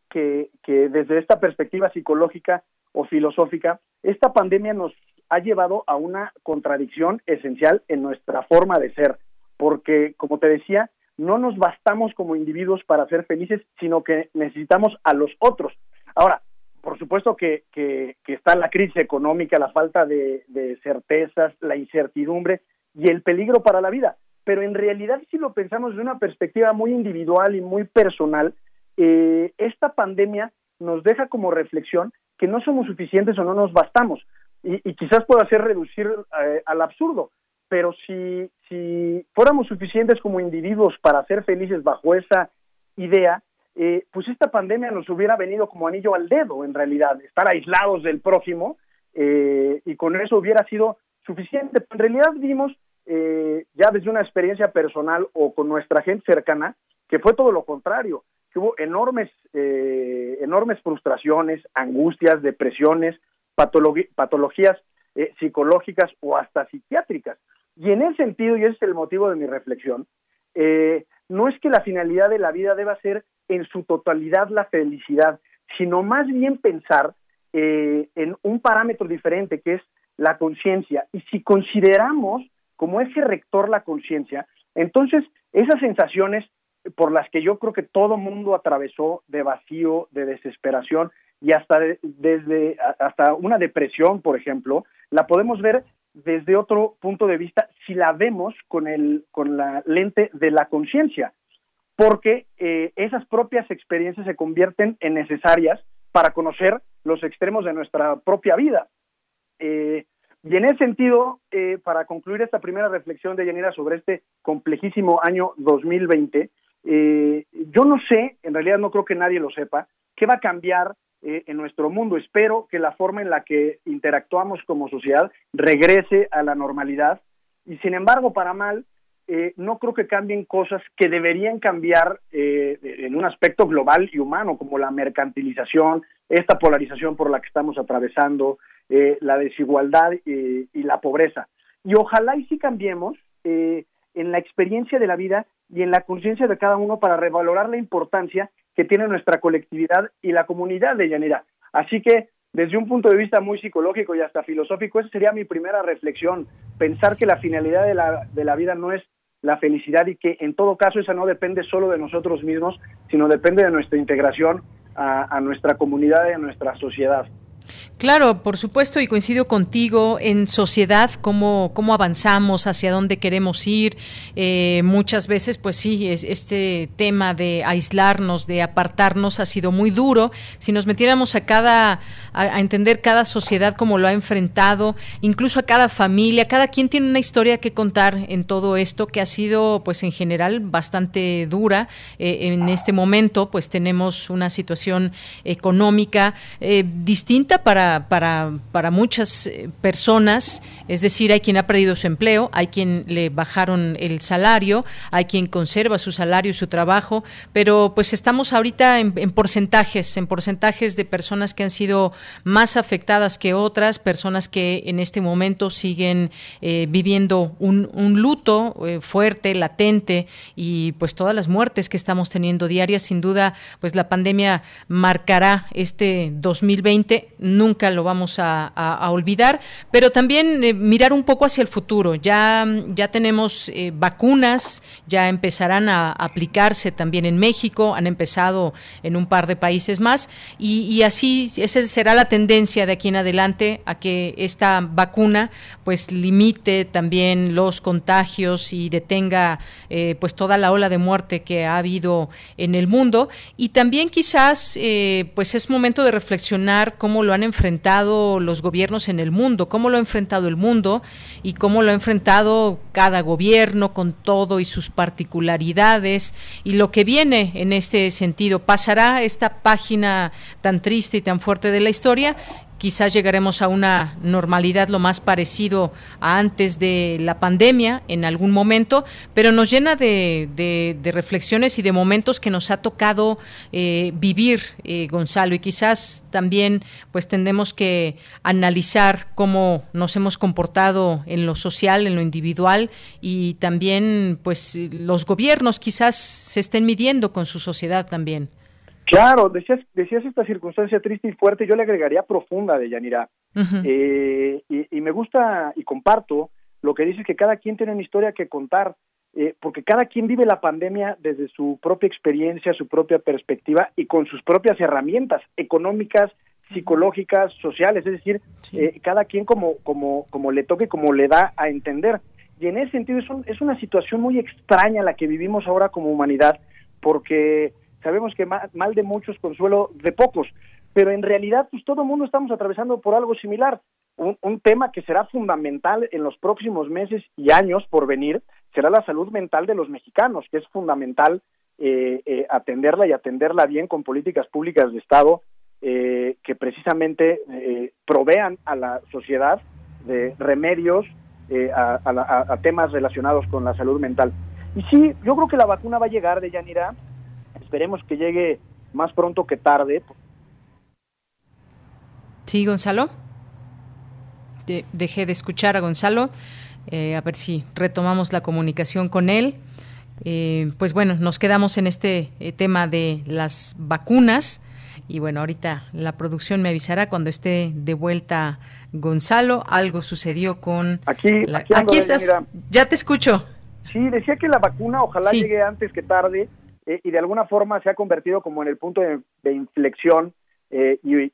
S11: que, que desde esta perspectiva psicológica o filosófica, esta pandemia nos ha llevado a una contradicción esencial en nuestra forma de ser, porque, como te decía, no nos bastamos como individuos para ser felices, sino que necesitamos a los otros. Ahora, por supuesto que, que, está la crisis económica, la falta de, certezas, la incertidumbre y el peligro para la vida, pero en realidad si lo pensamos de una perspectiva muy individual y muy personal, eh, esta pandemia nos deja como reflexión que no somos suficientes o no nos bastamos. Y, quizás pueda ser reducir eh, al absurdo, pero si fuéramos suficientes como individuos para ser felices bajo esa idea, eh, pues esta pandemia nos hubiera venido como anillo al dedo, en realidad, estar aislados del prójimo, eh, y con eso hubiera sido suficiente. En realidad vimos, ya desde una experiencia personal o con nuestra gente cercana, que fue todo lo contrario hubo enormes, eh, enormes frustraciones, angustias, depresiones, patologías eh, psicológicas o hasta psiquiátricas. Y en ese sentido, y ese es el motivo de mi reflexión, eh, no es que la finalidad de la vida deba ser en su totalidad la felicidad, sino más bien pensar en un parámetro diferente que es la conciencia. Y si consideramos como eje rector la conciencia, entonces esas sensaciones por las que yo creo que todo mundo atravesó de vacío, de desesperación y hasta desde hasta una depresión, por ejemplo, la podemos ver desde otro punto de vista si la vemos con el con la lente de la conciencia, porque eh, esas propias experiencias se convierten en necesarias para conocer los extremos de nuestra propia vida. Eh, y en ese sentido, eh, para concluir esta primera reflexión de Yanira sobre este complejísimo año 2020, eh, yo no sé, en realidad no creo que nadie lo sepa, qué va a cambiar eh, en nuestro mundo. Espero que la forma en la que interactuamos como sociedad regrese a la normalidad y sin embargo, para mal, eh, no creo que cambien cosas que deberían cambiar en un aspecto global y humano, como la mercantilización, esta polarización por la que estamos atravesando, la desigualdad y la pobreza. Y ojalá y si cambiemos en la experiencia de la vida y en la conciencia de cada uno para revalorar la importancia que tiene nuestra colectividad y la comunidad de Llanera. Así que, desde un punto de vista muy psicológico y hasta filosófico, esa sería mi primera reflexión, pensar que la finalidad de la, de la vida no es la felicidad y que en todo caso esa no depende solo de nosotros mismos, sino depende de nuestra integración a, nuestra comunidad y a nuestra sociedad.
S1: Claro, por supuesto, y coincido contigo, en sociedad, cómo, cómo avanzamos, hacia dónde queremos ir. Eh, muchas veces, pues sí, es, este tema de aislarnos, de apartarnos, ha sido muy duro. Si nos metiéramos a cada, a, entender cada sociedad como lo ha enfrentado, incluso a cada familia, cada quien tiene una historia que contar en todo esto, que ha sido, pues en general, bastante dura. Eh, en este momento, pues tenemos una situación económica eh, distinta para, para, para muchas eh, personas, es decir, hay quien ha perdido su empleo, hay quien le bajaron el salario, hay quien conserva su salario y su trabajo, pero pues estamos ahorita en, porcentajes, en porcentajes de personas que han sido más afectadas que otras, personas que en este momento siguen eh, viviendo un, luto eh, fuerte, latente y pues todas las muertes que estamos teniendo diarias, sin duda, pues la pandemia marcará este 2020 nunca lo vamos a, olvidar, pero también eh, mirar un poco hacia el futuro. Ya, ya tenemos eh, vacunas, ya empezarán a aplicarse también en México, han empezado en un par de países más, y, así esa será la tendencia de aquí en adelante a que esta vacuna pues limite también los contagios y detenga eh, pues toda la ola de muerte que ha habido en el mundo y también quizás pues es momento de reflexionar cómo lo han enfrentado los gobiernos en el mundo, cómo lo ha enfrentado el mundo y cómo lo ha enfrentado cada gobierno con todo y sus particularidades y lo que viene en este sentido. ¿Pasará esta página tan triste y tan fuerte de la historia? Quizás llegaremos a una normalidad lo más parecido a antes de la pandemia en algún momento, pero nos llena de, reflexiones y de momentos que nos ha tocado eh, vivir, eh, Gonzalo, y quizás también pues tendremos que analizar cómo nos hemos comportado en lo social, en lo individual y también pues los gobiernos quizás se estén midiendo con su sociedad también.
S11: Claro, decías, decías esta circunstancia triste y fuerte, yo le agregaría profunda de Yanira. Eh, y, me gusta y comparto lo que dices que cada quien tiene una historia que contar, eh, porque cada quien vive la pandemia desde su propia experiencia, su propia perspectiva y con sus propias herramientas económicas, psicológicas, sociales, es decir, eh, cada quien como, como, como le toque, como le da a entender. Y en ese sentido es, es una situación muy extraña la que vivimos ahora como humanidad, porque sabemos que mal de muchos, consuelo de pocos, pero en realidad pues todo el mundo estamos atravesando por algo similar. Un, tema que será fundamental en los próximos meses y años por venir será la salud mental de los mexicanos, que es fundamental eh, eh, atenderla y atenderla bien con políticas públicas de Estado eh, que precisamente provean a la sociedad de remedios a, a, temas relacionados con la salud mental. Y sí, yo creo que la vacuna va a llegar de Yanira, Esperemos que llegue más pronto que tarde.
S1: Sí, Gonzalo. dejé de escuchar a Gonzalo. Eh, a ver si retomamos la comunicación con él. Eh, pues bueno, nos quedamos en este eh, tema de las vacunas. Y bueno, ahorita la producción me avisará cuando esté de vuelta Gonzalo. Algo sucedió con...
S11: Aquí,
S1: aquí, estás. Ya te escucho.
S11: Sí, decía que la vacuna ojalá llegue antes que tarde eh, y de alguna forma se ha convertido como en el punto de, inflexión eh, y,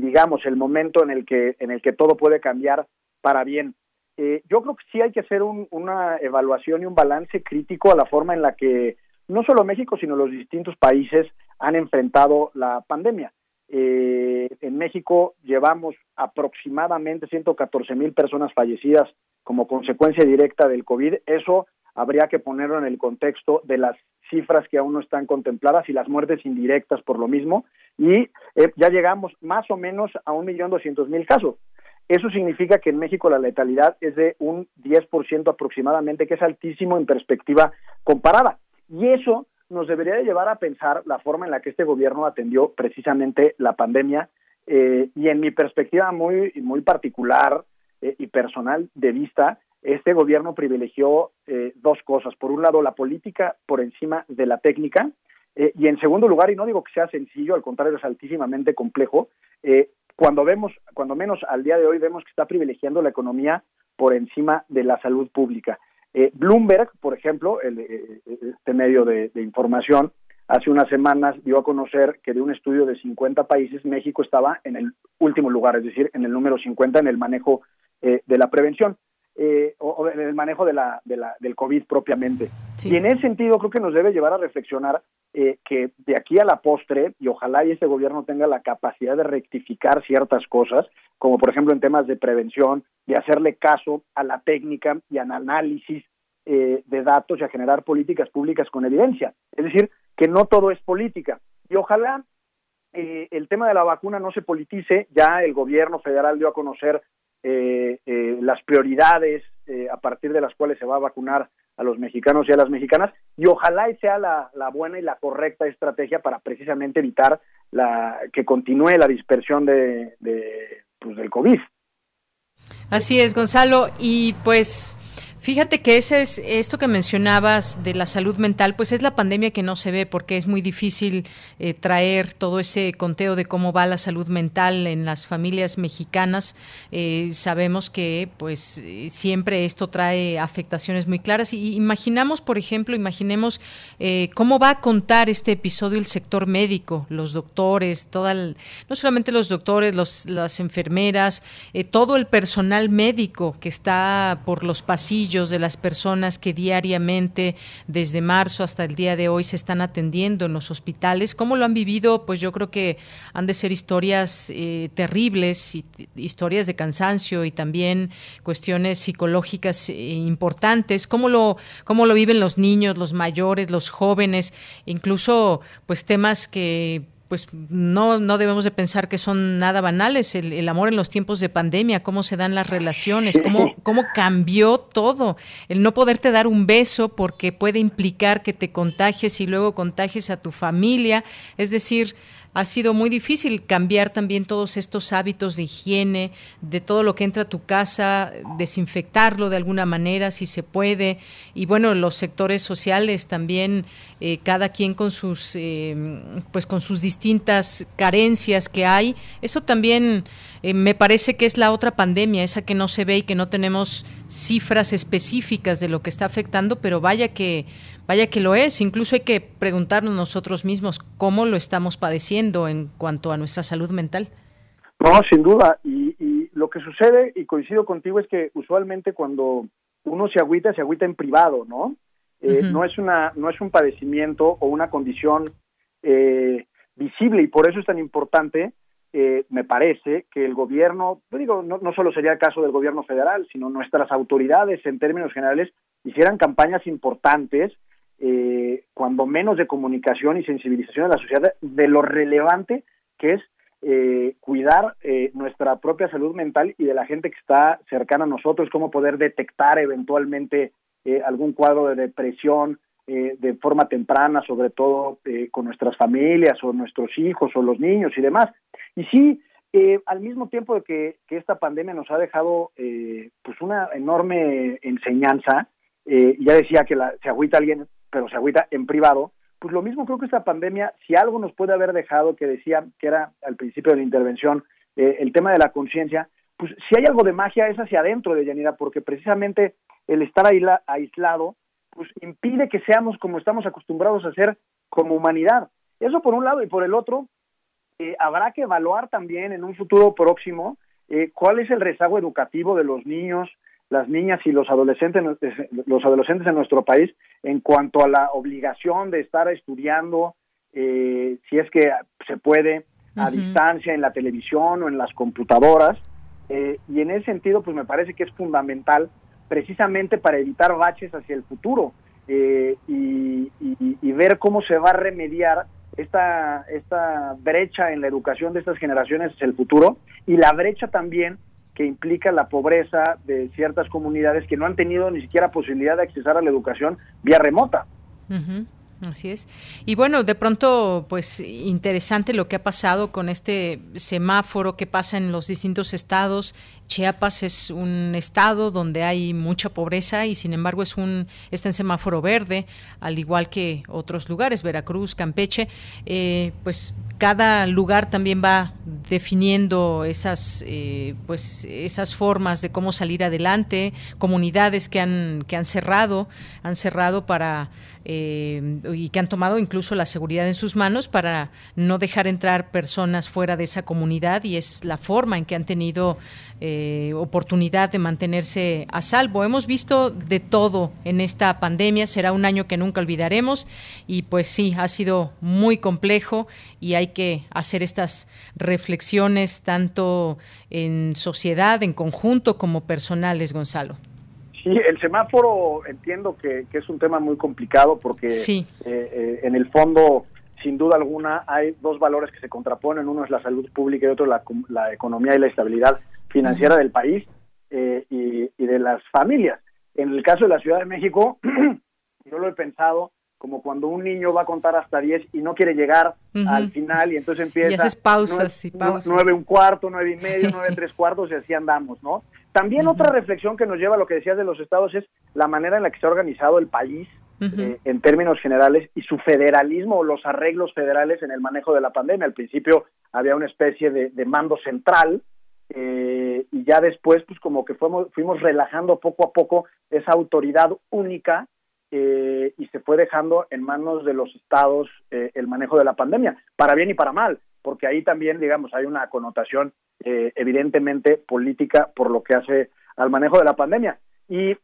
S11: digamos el momento en el que en el que todo puede cambiar para bien. Eh, yo creo que sí hay que hacer una evaluación y un balance crítico a la forma en la que no solo México sino los distintos países han enfrentado la pandemia. en México llevamos aproximadamente 114 mil personas fallecidas como consecuencia directa del COVID. Eso habría que ponerlo en el contexto de las cifras que aún no están contempladas y las muertes indirectas por lo mismo, y eh, ya llegamos más o menos a un millón doscientos mil casos. Eso significa que en México la letalidad es de un 10% aproximadamente, que es altísimo en perspectiva comparada. Y eso nos debería de llevar a pensar la forma en la que este gobierno atendió precisamente la pandemia eh, y en mi perspectiva muy, muy particular eh, y personal de vista, este gobierno privilegió eh, dos cosas. Por un lado, la política por encima de la técnica. Eh, y en segundo lugar, y no digo que sea sencillo, al contrario, es altísimamente complejo, eh, cuando vemos, cuando menos al día de hoy vemos que está privilegiando la economía por encima de la salud pública. Bloomberg, por ejemplo, el, este medio de, información, hace unas semanas dio a conocer que de un estudio de 50 países, México estaba en el último lugar, es decir, en el número 50 en el manejo de la prevención eh, o, en el manejo de la, de la, del COVID propiamente. Y en ese sentido creo que nos debe llevar a reflexionar eh, que de aquí a la postre, y ojalá y este gobierno tenga la capacidad de rectificar ciertas cosas, como por ejemplo en temas de prevención, de hacerle caso a la técnica y al análisis eh, de datos y a generar políticas públicas con evidencia. Es decir, que no todo es política. Y ojalá eh, el tema de la vacuna no se politice. Ya el gobierno federal dio a conocer eh, eh, las prioridades eh, a partir de las cuales se va a vacunar a los mexicanos y a las mexicanas y ojalá sea la, buena y la correcta estrategia para precisamente evitar la que continúe la dispersión de, de pues, del COVID.
S1: Así es, Gonzalo, y pues Fíjate que ese es esto que mencionabas de la salud mental, pues es la pandemia que no se ve porque es muy difícil eh, traer todo ese conteo de cómo va la salud mental en las familias mexicanas. Eh, sabemos que pues siempre esto trae afectaciones muy claras y imaginamos, por ejemplo, imaginemos eh, cómo va a contar este episodio el sector médico, los doctores, toda no solamente los doctores, los, las enfermeras, todo el personal médico que está por los pasillos de las personas que diariamente desde marzo hasta el día de hoy se están atendiendo en los hospitales. ¿Cómo lo han vivido? Pues yo creo que han de ser historias eh, terribles, historias de cansancio y también cuestiones psicológicas eh, importantes. ¿Cómo lo, ¿Cómo lo viven los niños, los mayores, los jóvenes? Incluso pues temas que pues no, no debemos de pensar que son nada banales, el, amor en los tiempos de pandemia, cómo se dan las relaciones, cómo, cómo cambió todo, el no poderte dar un beso porque puede implicar que te contagies y luego contagies a tu familia, es decir, ha sido muy difícil cambiar también todos estos hábitos de higiene, de todo lo que entra a tu casa, desinfectarlo de alguna manera si se puede. Y bueno, los sectores sociales también, eh, cada quien con sus, eh, pues con sus distintas carencias que hay. Eso también eh, me parece que es la otra pandemia, esa que no se ve y que no tenemos cifras específicas de lo que está afectando, pero vaya que Vaya que lo es, incluso hay que preguntarnos nosotros mismos cómo lo estamos padeciendo en cuanto a nuestra salud mental.
S11: No, sin duda. Y, lo que sucede, y coincido contigo, es que usualmente cuando uno se agüita, se agüita en privado, ¿no? Eh, no es una, no es un padecimiento o una condición eh, visible y por eso es tan importante, eh, me parece, que el gobierno, digo, no, no solo sería el caso del gobierno federal, sino nuestras autoridades en términos generales hicieran campañas importantes eh, cuando menos de comunicación y sensibilización de la sociedad de lo relevante que es eh, cuidar eh, nuestra propia salud mental y de la gente que está cercana a nosotros, cómo poder detectar eventualmente eh, algún cuadro de depresión de forma temprana, sobre todo con nuestras familias o nuestros hijos o los niños y demás. Y sí, al mismo tiempo de que, que, esta pandemia nos ha dejado pues una enorme enseñanza, ya decía que la, se agüita alguien pero se agüita en privado, pues lo mismo creo que esta pandemia, si algo nos puede haber dejado, que decía que era al principio de la intervención, eh, el tema de la conciencia, pues si hay algo de magia es hacia adentro de Yanira, porque precisamente el estar aislado, pues impide que seamos como estamos acostumbrados a ser como humanidad. Eso por un lado y por el otro, eh, habrá que evaluar también en un futuro próximo eh, cuál es el rezago educativo de los niños, las niñas y los adolescentes, los adolescentes en nuestro país en cuanto a la obligación de estar estudiando, eh, si es que se puede, a distancia en la televisión o en las computadoras. Eh, y en ese sentido, pues me parece que es fundamental precisamente para evitar baches hacia el futuro eh, y, y, ver cómo se va a remediar esta, esta brecha en la educación de estas generaciones hacia el futuro y la brecha también que implica la pobreza de ciertas comunidades que no han tenido ni siquiera posibilidad de accesar a la educación vía remota.
S1: Así es. Y bueno, de pronto, pues interesante lo que ha pasado con este semáforo que pasa en los distintos estados. Chiapas es un estado donde hay mucha pobreza y sin embargo es un está en semáforo verde, al igual que otros lugares, Veracruz, Campeche. Eh, pues cada lugar también va definiendo esas eh, pues esas formas de cómo salir adelante. Comunidades que han que han cerrado, han cerrado para eh, y que han tomado incluso la seguridad en sus manos para no dejar entrar personas fuera de esa comunidad y es la forma en que han tenido eh, oportunidad de mantenerse a salvo. Hemos visto de todo en esta pandemia, será un año que nunca olvidaremos y pues sí, ha sido muy complejo y hay que hacer estas reflexiones tanto en sociedad, en conjunto como personales, Gonzalo.
S11: Sí, el semáforo entiendo que, es un tema muy complicado porque eh, eh, en el fondo, sin duda alguna, hay dos valores que se contraponen. Uno es la salud pública y otro la, la economía y la estabilidad financiera del país eh, y, y, de las familias. En el caso de la Ciudad de México, yo lo he pensado como cuando un niño va a contar hasta 10 y no quiere llegar al final y entonces empieza...
S1: Y haces pausas y pausas.
S11: Nueve un cuarto, nueve y medio, nueve tres cuartos y así andamos, ¿no? También otra reflexión que nos lleva a lo que decías de los estados es la manera en la que se ha organizado el país eh, en términos generales y su federalismo o los arreglos federales en el manejo de la pandemia. Al principio había una especie de, mando central eh, y ya después pues como que fuimos, fuimos relajando poco a poco esa autoridad única eh, y se fue dejando en manos de los estados el manejo de la pandemia, para bien y para mal, porque ahí también, digamos, hay una connotación evidentemente política por lo que hace al manejo de la pandemia. Y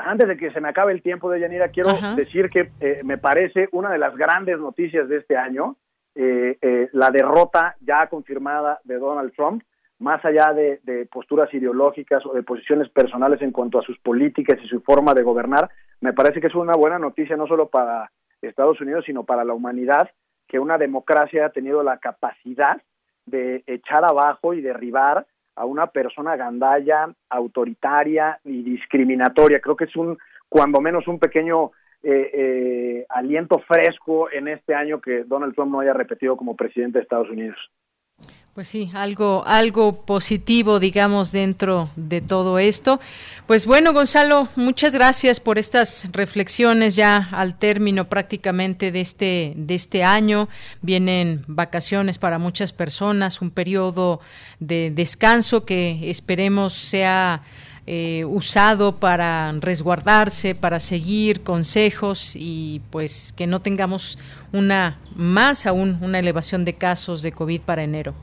S11: antes de que se me acabe el tiempo de Yanira, quiero decir que eh, me parece una de las grandes noticias de este año, eh, eh, la derrota ya confirmada de Donald Trump, más allá de, posturas ideológicas o de posiciones personales en cuanto a sus políticas y su forma de gobernar, me parece que es una buena noticia no solo para Estados Unidos, sino para la humanidad, que una democracia ha tenido la capacidad de echar abajo y derribar a una persona gandalla, autoritaria y discriminatoria. Creo que es un, cuando menos, un pequeño eh, eh, aliento fresco en este año que Donald Trump no haya repetido como presidente de Estados Unidos.
S1: Pues sí, algo, algo positivo, digamos, dentro de todo esto. Pues bueno, Gonzalo, muchas gracias por estas reflexiones ya al término prácticamente de este, de este año. Vienen vacaciones para muchas personas, un periodo de descanso que esperemos sea eh, usado para resguardarse, para seguir consejos y pues que no tengamos una más aún una elevación de casos de COVID para enero.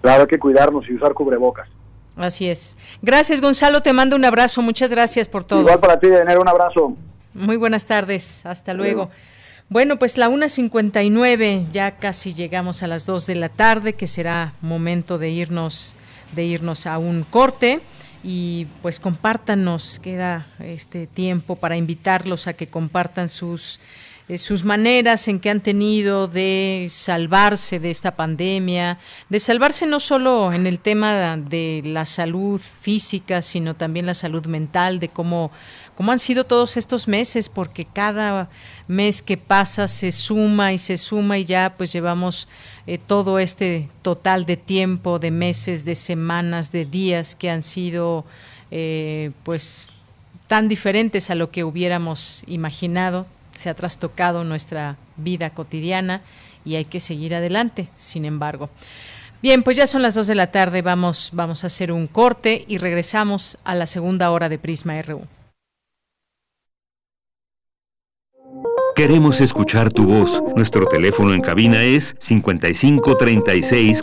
S11: Claro, hay que cuidarnos y usar cubrebocas.
S1: Así es. Gracias, Gonzalo. Te mando un abrazo. Muchas gracias por todo.
S11: Igual para ti, tener un abrazo.
S1: Muy buenas tardes. Hasta luego. Bueno, pues la 1.59, ya casi llegamos a las 2 de la tarde, que será momento de irnos, de irnos a un corte. Y pues compártanos, queda este tiempo para invitarlos a que compartan sus eh, sus maneras en que han tenido de salvarse de esta pandemia, de salvarse no solo en el tema de la salud física, sino también la salud mental, de cómo, cómo han sido todos estos meses, porque cada mes que pasa se suma y se suma y ya pues llevamos eh, todo este total de tiempo, de meses, de semanas, de días que han sido eh, pues tan diferentes a lo que hubiéramos imaginado, se ha trastocado nuestra vida cotidiana y hay que seguir adelante, sin embargo. Bien, pues ya son las 2 de la tarde, vamos, vamos a hacer un corte y regresamos a la segunda hora de Prisma RU.
S2: Queremos escuchar tu voz. Nuestro teléfono en cabina es 55 36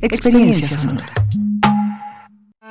S12: Experiencia sonora.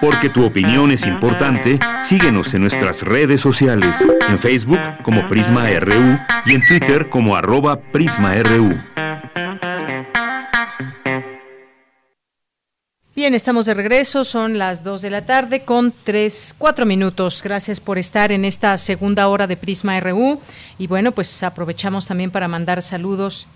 S2: Porque tu opinión es importante, síguenos en nuestras redes sociales, en Facebook como Prisma RU y en Twitter como arroba PrismaRU.
S1: Bien, estamos de regreso, son las 2 de la tarde con 3, 4 minutos. Gracias por estar en esta segunda hora de Prisma RU. Y bueno, pues aprovechamos también para mandar saludos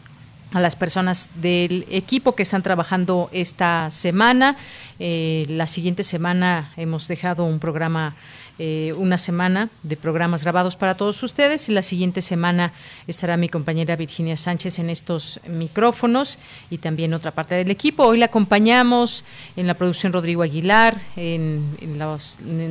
S1: a las personas del equipo que están trabajando esta semana. Eh, la siguiente semana hemos dejado un programa eh, una semana de programas grabados para todos ustedes y la siguiente semana estará mi compañera Virginia Sánchez en estos micrófonos y también otra parte del equipo. Hoy la acompañamos en la producción Rodrigo Aguilar, en,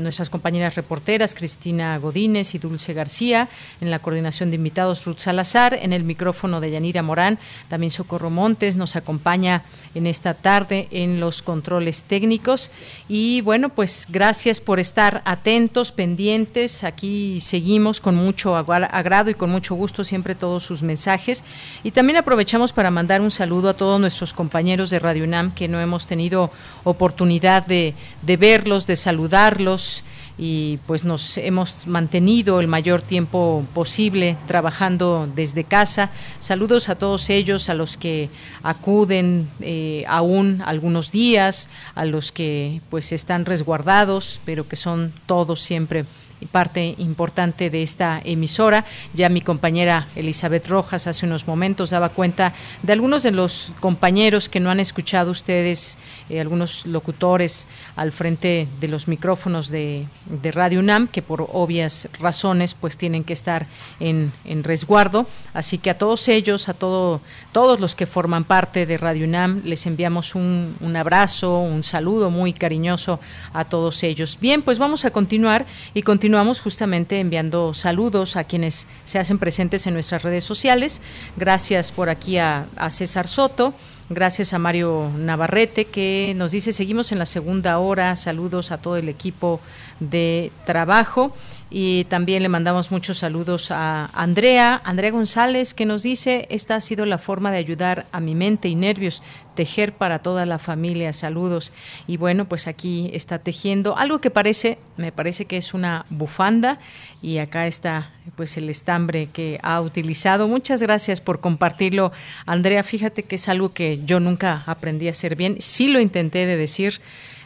S1: nuestras compañeras reporteras Cristina Godínez y Dulce García, en la coordinación de invitados Ruth Salazar, en el micrófono de Yanira Morán, también Socorro Montes nos acompaña en esta tarde en los controles técnicos y bueno, pues gracias por estar atentos pendientes. Aquí seguimos con mucho agrado y con mucho gusto siempre todos sus mensajes. Y también aprovechamos para mandar un saludo a todos nuestros compañeros de Radio UNAM que no hemos tenido oportunidad de, de verlos, de saludarlos y pues nos hemos mantenido el mayor tiempo posible trabajando desde casa. Saludos a todos ellos, a los que acuden eh, aún algunos días, a los que pues están resguardados, pero que son todos siempre parte importante de esta emisora. Ya mi compañera Elizabeth Rojas hace unos momentos daba cuenta de algunos de los compañeros que no han escuchado ustedes, eh, algunos locutores al frente de los micrófonos de, Radio UNAM, que por obvias razones pues tienen que estar en, resguardo. Así que a todos ellos, a todo, todos los que forman parte de Radio UNAM, les enviamos un, abrazo, un saludo muy cariñoso a todos ellos. Bien, pues vamos a continuar y continuar continuamos justamente enviando saludos a quienes se hacen presentes en nuestras redes sociales. Gracias por aquí a, César Soto. Gracias a Mario Navarrete que nos dice seguimos en la segunda hora. Saludos a todo el equipo de trabajo y también le mandamos muchos saludos a Andrea, Andrea González, que nos dice, esta ha sido la forma de ayudar a mi mente y nervios, tejer para toda la familia, saludos. Y bueno, pues aquí está tejiendo algo que parece, me parece que es una bufanda y acá está pues el estambre que ha utilizado. Muchas gracias por compartirlo, Andrea. Fíjate que es algo que yo nunca aprendí a hacer bien, sí lo intenté de decir,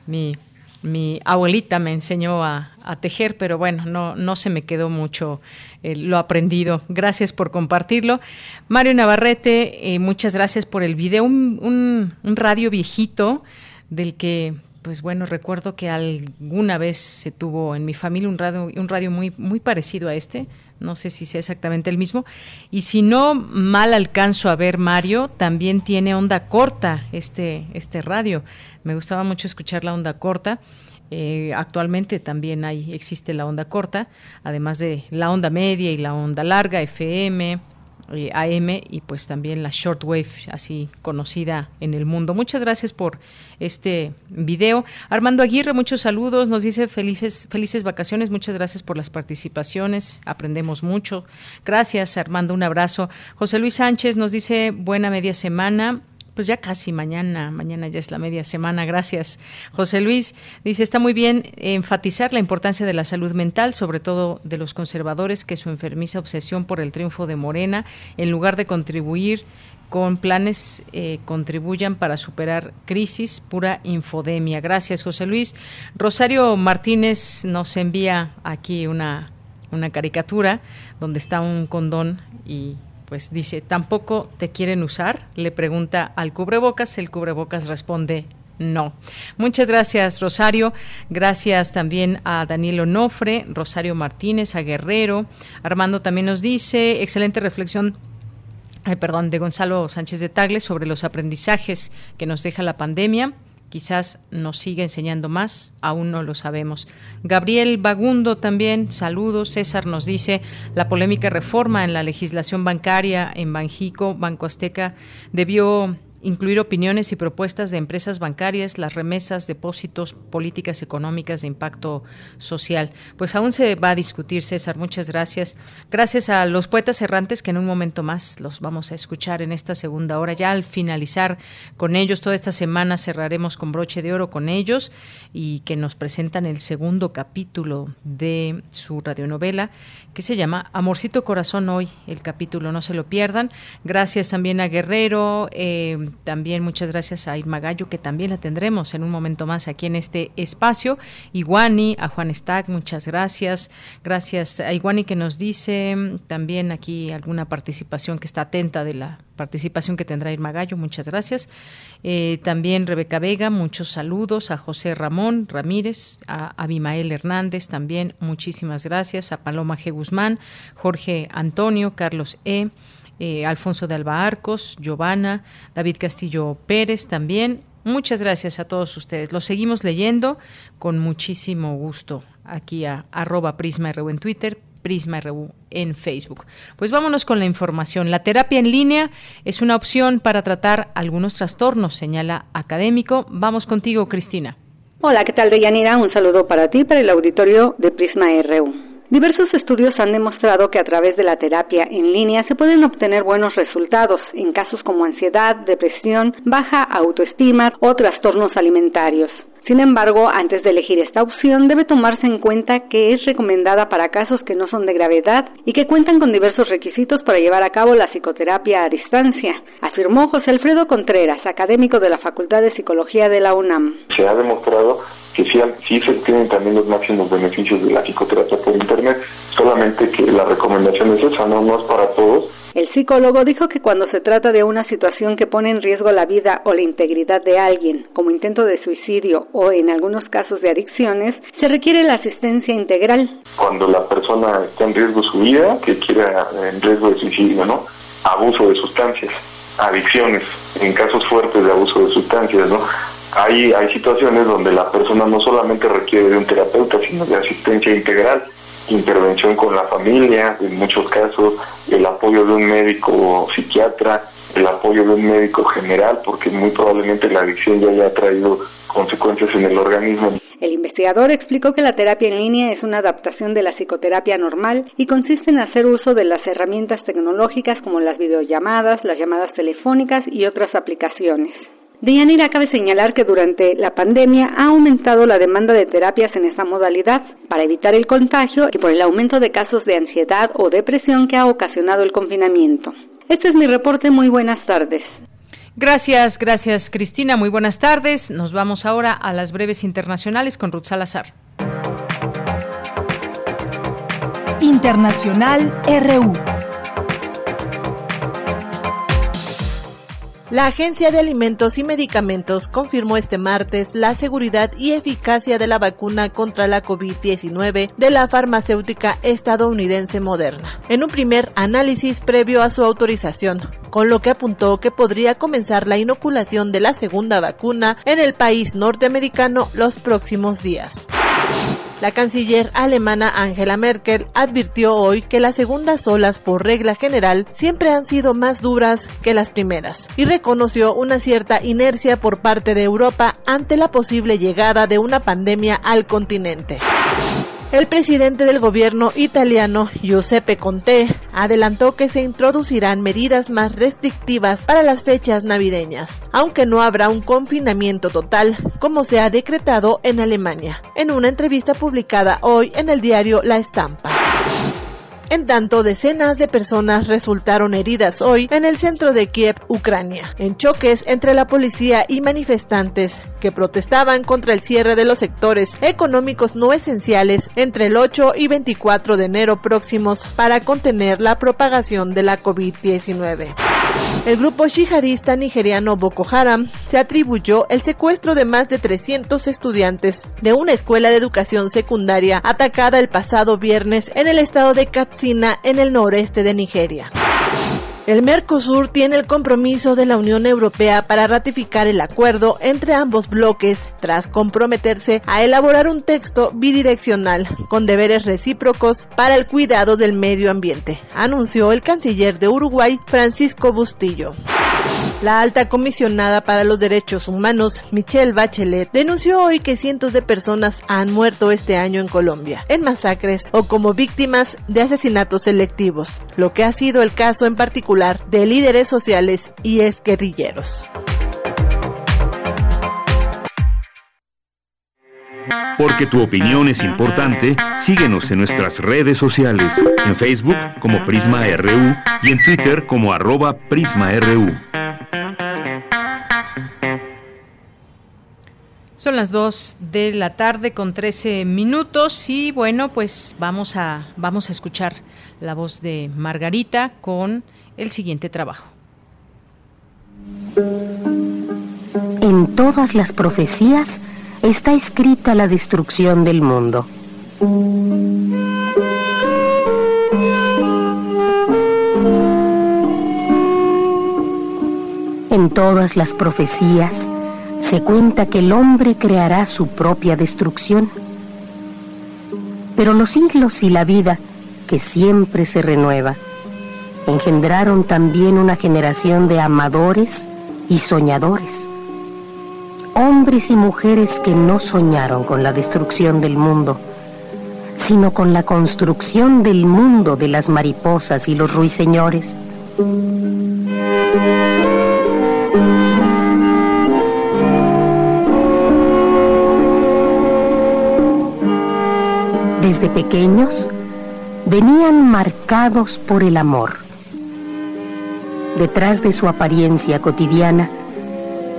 S1: mi mi abuelita me enseñó a, tejer, pero bueno, no, no se me quedó mucho eh, lo aprendido. Gracias por compartirlo. Mario Navarrete, eh, muchas gracias por el video. Un, un, radio viejito del que pues bueno, recuerdo que alguna vez se tuvo en mi familia un radio, un radio muy, muy parecido a este, no sé si sea exactamente el mismo. Y si no mal alcanzo a ver Mario, también tiene onda corta este, este radio. Me gustaba mucho escuchar la onda corta. Eh, actualmente también hay, existe la onda corta, además de la onda media y la onda larga, FM, eh, AM y pues también la shortwave así conocida en el mundo. Muchas gracias por este video. Armando Aguirre, muchos saludos, nos dice felices, felices vacaciones, muchas gracias por las participaciones, aprendemos mucho. Gracias Armando, un abrazo. José Luis Sánchez nos dice buena media semana pues ya casi mañana, mañana ya es la media semana, gracias. José Luis dice, está muy bien enfatizar la importancia de la salud mental, sobre todo de los conservadores, que su enfermiza obsesión por el triunfo de Morena, en lugar de contribuir con planes eh, contribuyan para superar crisis, pura infodemia. Gracias, José Luis. Rosario Martínez nos envía aquí una, una caricatura donde está un condón y pues dice, ¿tampoco te quieren usar? Le pregunta al cubrebocas, el cubrebocas responde, no. Muchas gracias, Rosario. Gracias también a Daniel Onofre, Rosario Martínez, a Guerrero. Armando también nos dice, excelente reflexión perdón, de Gonzalo Sánchez de Tagle sobre los aprendizajes que nos deja la pandemia. Quizás nos siga enseñando más, aún no lo sabemos. Gabriel Bagundo también, saludos. César nos dice, la polémica reforma en la legislación bancaria en Banjico, Banco Azteca, debió incluir opiniones y propuestas de empresas bancarias, las remesas, depósitos, políticas económicas de impacto social. Pues aún se va a discutir, César. Muchas gracias. Gracias a los poetas errantes que en un momento más los vamos a escuchar en esta segunda hora. Ya al finalizar con ellos, toda esta semana cerraremos con broche de oro con ellos y que nos presentan el segundo capítulo de su radionovela que se llama Amorcito Corazón hoy, el capítulo, no se lo pierdan. Gracias también a Guerrero, eh, también muchas gracias a Irma Gallo, que también la tendremos en un momento más aquí en este espacio. Iguani, a Juan Stack, muchas gracias. Gracias a Iguani que nos dice también aquí alguna participación que está atenta de la participación que tendrá Irma Gallo, muchas gracias. Eh, también Rebeca Vega, muchos saludos a José Ramón Ramírez, a Abimael Hernández, también muchísimas gracias, a Paloma G. Guzmán, Jorge Antonio, Carlos E., eh, Alfonso de Alba Arcos, Giovanna, David Castillo Pérez también. Muchas gracias a todos ustedes. Los seguimos leyendo con muchísimo gusto aquí a arroba Prisma en Twitter, Prisma RU en Facebook. Pues vámonos con la información. La terapia en línea es una opción para tratar algunos trastornos, señala académico. Vamos contigo, Cristina.
S7: Hola, ¿qué tal, Deyanira? Un saludo para ti, para el auditorio de Prisma RU. Diversos estudios han demostrado que a través de la terapia en línea se pueden obtener buenos resultados en casos como ansiedad, depresión, baja autoestima o trastornos alimentarios. Sin embargo, antes de elegir esta opción debe tomarse en cuenta que es recomendada para casos que no son de gravedad y que cuentan con diversos requisitos para llevar a cabo la psicoterapia a distancia, afirmó José Alfredo Contreras, académico de la Facultad de Psicología de la UNAM.
S13: Se ha demostrado que sí, sí se tienen también los máximos beneficios de la psicoterapia por Internet, solamente que la recomendación es esa, no, no es para todos
S7: el psicólogo dijo que cuando se trata de una situación que pone en riesgo la vida o la integridad de alguien, como intento de suicidio o en algunos casos de adicciones, se requiere la asistencia integral.
S13: Cuando la persona está en riesgo su vida, que quiera en riesgo de suicidio, ¿no? Abuso de sustancias, adicciones, en casos fuertes de abuso de sustancias, ¿no? Hay, hay situaciones donde la persona no solamente requiere de un terapeuta, sino de asistencia integral intervención con la familia, en muchos casos el apoyo de un médico psiquiatra, el apoyo de un médico general, porque muy probablemente la adicción ya haya traído consecuencias en el organismo.
S7: El investigador explicó que la terapia en línea es una adaptación de la psicoterapia normal y consiste en hacer uso de las herramientas tecnológicas como las videollamadas, las llamadas telefónicas y otras aplicaciones. De Yanira cabe señalar que durante la pandemia ha aumentado la demanda de terapias en esta modalidad para evitar el contagio y por el aumento de casos de ansiedad o depresión que ha ocasionado el confinamiento. Este es mi reporte. Muy buenas tardes.
S1: Gracias, gracias Cristina. Muy buenas tardes. Nos vamos ahora a las breves internacionales con Ruth Salazar.
S3: Internacional RU.
S14: La Agencia de Alimentos y Medicamentos confirmó este martes la seguridad y eficacia de la vacuna contra la COVID-19 de la farmacéutica estadounidense Moderna, en un primer análisis previo a su autorización, con lo que apuntó que podría comenzar la inoculación de la segunda vacuna en el país norteamericano los próximos días. La canciller alemana Angela Merkel advirtió hoy que las segundas olas por regla general siempre han sido más duras que las primeras y reconoció una cierta inercia por parte de Europa ante la posible llegada de una pandemia al continente. El presidente del gobierno italiano, Giuseppe Conte, adelantó que se introducirán medidas más restrictivas para las fechas navideñas, aunque no habrá un confinamiento total, como se ha decretado en Alemania, en una entrevista publicada hoy en el diario La Estampa. En tanto, decenas de personas resultaron heridas hoy en el centro de Kiev, Ucrania, en choques entre la policía y manifestantes que protestaban contra el cierre de los sectores económicos no esenciales entre el 8 y 24 de enero próximos para contener la propagación de la COVID-19. El grupo yihadista nigeriano Boko Haram se atribuyó el secuestro de más de 300 estudiantes de una escuela de educación secundaria atacada el pasado viernes en el estado de Katsina en el noreste de Nigeria. El Mercosur tiene el compromiso de la Unión Europea para ratificar el acuerdo entre ambos bloques tras comprometerse a elaborar un texto bidireccional con deberes recíprocos para el cuidado del medio ambiente, anunció el canciller de Uruguay, Francisco Bustillo. La alta comisionada para los derechos humanos, Michelle Bachelet, denunció hoy que cientos de personas han muerto este año en Colombia, en masacres o como víctimas de asesinatos selectivos, lo que ha sido el caso en particular de líderes sociales y exguerrilleros.
S2: Porque tu opinión es importante, síguenos en nuestras redes sociales, en Facebook como Prisma RU y en Twitter como arroba PrismaRU.
S1: Son las 2 de la tarde con 13 minutos y bueno, pues vamos a, vamos a escuchar la voz de Margarita con el siguiente trabajo.
S15: En todas las profecías está escrita la destrucción del mundo. En todas las profecías se cuenta que el hombre creará su propia destrucción. Pero los siglos y la vida, que siempre se renueva, engendraron también una generación de amadores y soñadores. Hombres y mujeres que no soñaron con la destrucción del mundo, sino con la construcción del mundo de las mariposas y los ruiseñores. Desde pequeños venían marcados por el amor. Detrás de su apariencia cotidiana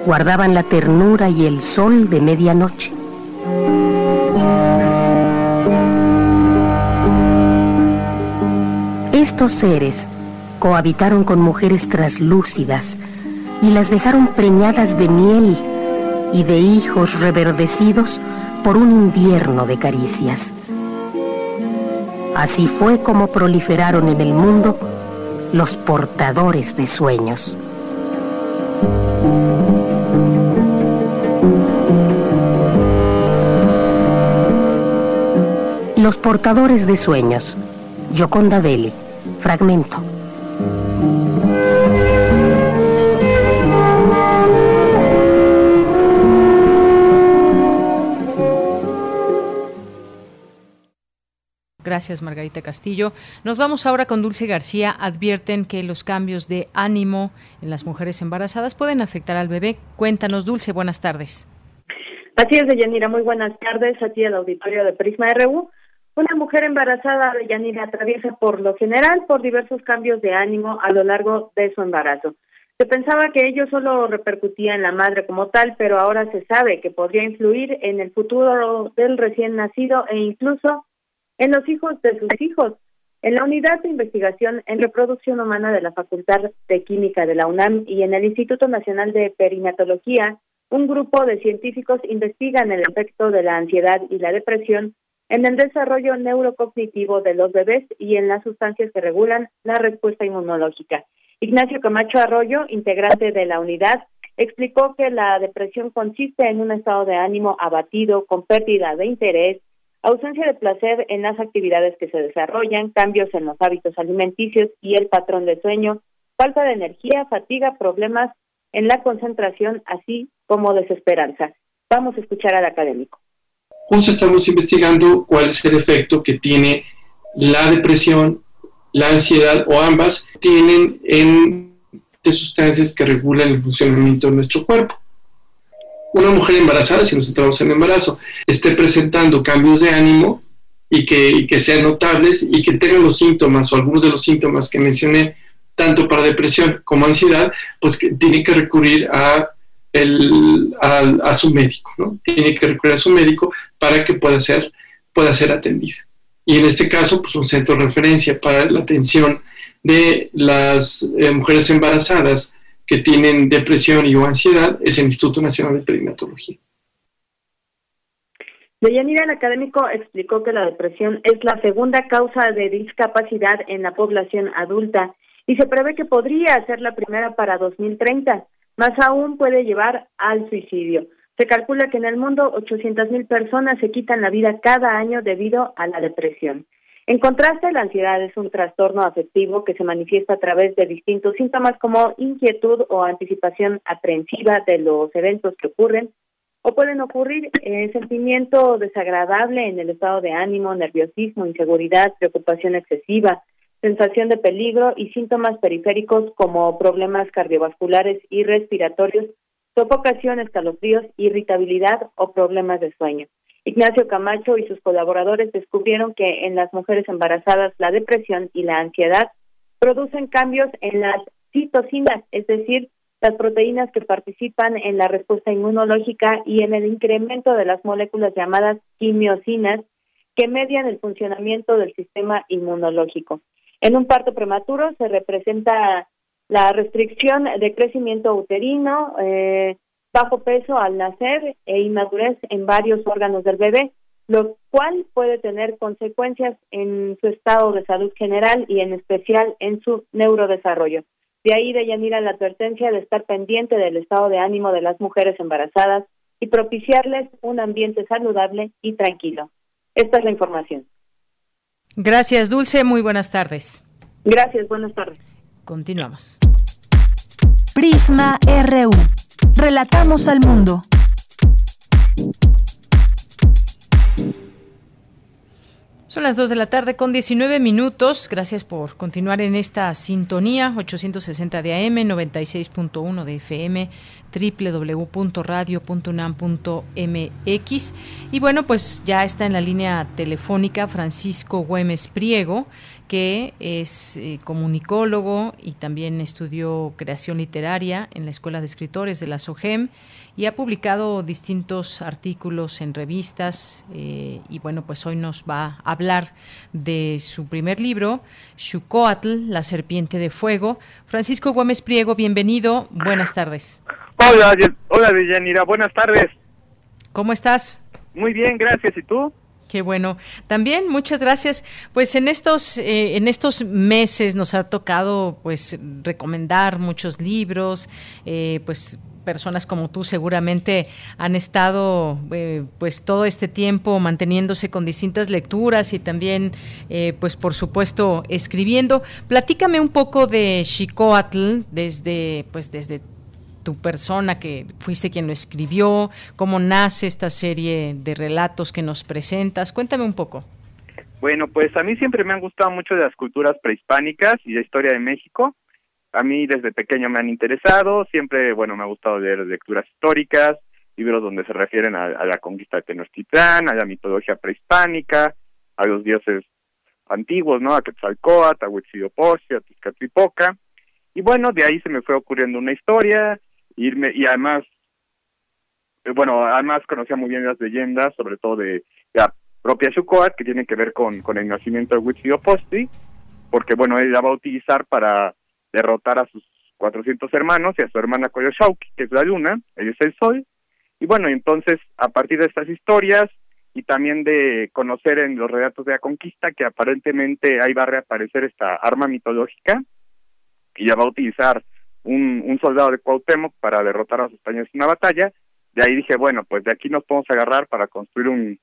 S15: guardaban la ternura y el sol de medianoche. Estos seres cohabitaron con mujeres traslúcidas y las dejaron preñadas de miel y de hijos reverdecidos por un invierno de caricias. Así fue como proliferaron en el mundo los portadores de sueños. Los portadores de sueños. Yoconda Belli. Fragmento.
S1: Gracias, Margarita Castillo. Nos vamos ahora con Dulce García. Advierten que los cambios de ánimo en las mujeres embarazadas pueden afectar al bebé. Cuéntanos, Dulce, buenas tardes.
S4: Así es, Deyanira. Muy buenas tardes. Aquí el auditorio de Prisma RU. Una mujer embarazada, Deyanira, atraviesa por lo general por diversos cambios de ánimo a lo largo de su embarazo. Se pensaba que ello solo repercutía en la madre como tal, pero ahora se sabe que podría influir en el futuro del recién nacido e incluso en los hijos de sus hijos. En la Unidad de Investigación en Reproducción Humana de la Facultad de Química de la UNAM y en el Instituto Nacional de Perinatología, un grupo de científicos investigan el efecto de la ansiedad y la depresión en el desarrollo neurocognitivo de los bebés y en las sustancias que regulan la respuesta inmunológica. Ignacio Camacho Arroyo, integrante de la unidad, explicó que la depresión consiste en un estado de ánimo abatido, con pérdida de interés, ausencia de placer en las actividades que se desarrollan, cambios en los hábitos alimenticios y el patrón de sueño, falta de energía, fatiga, problemas en la concentración, así como desesperanza. Vamos a escuchar al académico.
S16: Justo estamos investigando cuál es el efecto que tiene la depresión, la ansiedad o ambas tienen en de sustancias que regulan el funcionamiento de nuestro cuerpo una mujer embarazada, si nos centramos en embarazo, esté presentando cambios de ánimo y que, que sean notables y que tengan los síntomas o algunos de los síntomas que mencioné, tanto para depresión como ansiedad, pues que tiene que recurrir a, el, a, su médico, ¿no? Tiene que recurrir a su médico para que pueda ser, pueda ser atendida. Y en este caso, pues un centro de referencia para la atención de las eh, mujeres embarazadas que tienen depresión y o ansiedad es el Instituto Nacional de Perinatología.
S4: Deyanira, el académico explicó que la depresión es la segunda causa de discapacidad en la población adulta y se prevé que podría ser la primera para 2030. Más aún puede llevar al suicidio. Se calcula que en el mundo 800.000 personas se quitan la vida cada año debido a la depresión. En contraste, la ansiedad es un trastorno afectivo que se manifiesta a través de distintos síntomas como inquietud o anticipación aprensiva de los eventos que ocurren, o pueden ocurrir eh, sentimiento desagradable en el estado de ánimo, nerviosismo, inseguridad, preocupación excesiva, sensación de peligro y síntomas periféricos como problemas cardiovasculares y respiratorios, sofocación, escalofríos, irritabilidad o problemas de sueño. Ignacio Camacho y sus colaboradores descubrieron que en las mujeres embarazadas la depresión y la ansiedad producen cambios en las citocinas, es decir, las proteínas que participan en la respuesta inmunológica y en el incremento de las moléculas llamadas quimiosinas que median el funcionamiento del sistema inmunológico. En un parto prematuro se representa la restricción de crecimiento uterino, eh, bajo peso al nacer e inmadurez en varios órganos del bebé, lo cual puede tener consecuencias en su estado de salud general y en especial en su neurodesarrollo. De ahí, de Yanira, la advertencia de estar pendiente del estado de ánimo de las mujeres embarazadas y propiciarles un ambiente saludable y tranquilo. Esta es la información.
S1: Gracias, Dulce. Muy buenas tardes.
S4: Gracias, buenas tardes.
S1: Continuamos.
S3: Prisma RU. Relatamos al mundo.
S1: Son las 2 de la tarde con 19 minutos. Gracias por continuar en esta sintonía 860 de AM, 96.1 de FM, www.radio.unam.mx. Y bueno, pues ya está en la línea telefónica Francisco Güemes Priego, que es eh, comunicólogo y también estudió creación literaria en la Escuela de Escritores de la SOGEM y ha publicado distintos artículos en revistas eh, y bueno, pues hoy nos va a hablar de su primer libro, Xucoatl, la serpiente de fuego. Francisco Gómez Priego, bienvenido, buenas tardes.
S17: Hola, hola Villanira, buenas tardes.
S1: ¿Cómo estás?
S17: Muy bien, gracias. ¿Y tú?
S1: Qué bueno. También muchas gracias. Pues en estos eh, en estos meses nos ha tocado pues recomendar muchos libros, eh, pues personas como tú seguramente han estado eh, pues todo este tiempo manteniéndose con distintas lecturas y también pues por supuesto escribiendo. Platícame un poco de Xicoatl desde pues desde tu persona que fuiste quien lo escribió, cómo nace esta serie de relatos que nos presentas. Cuéntame un poco.
S17: Bueno, pues a mí siempre me han gustado mucho las culturas prehispánicas y la historia de México a mí desde pequeño me han interesado, siempre, bueno, me ha gustado leer lecturas históricas, libros donde se refieren a, la conquista de Tenochtitlán, a la mitología prehispánica, a los dioses antiguos, ¿no? A Quetzalcóatl, a Huitzilopochtli, a Tizcatlipoca. Y bueno, de ahí se me fue ocurriendo una historia, irme, y además, eh, bueno, además conocía muy bien las leyendas, sobre todo de la propia Xucoat, que tiene que ver con, con el nacimiento de Huitzilopochtli, porque bueno, él la va a utilizar para derrotar a sus 400 hermanos y a su hermana Koyoshauki, que es la luna, ella es el sol. Y bueno, entonces, a partir de estas historias y también de conocer en los relatos de la conquista que aparentemente ahí va a reaparecer esta arma mitológica que ya va a utilizar un, soldado de Cuauhtémoc para derrotar a los españoles en una batalla. De ahí dije, bueno, pues de aquí nos podemos agarrar para construir un,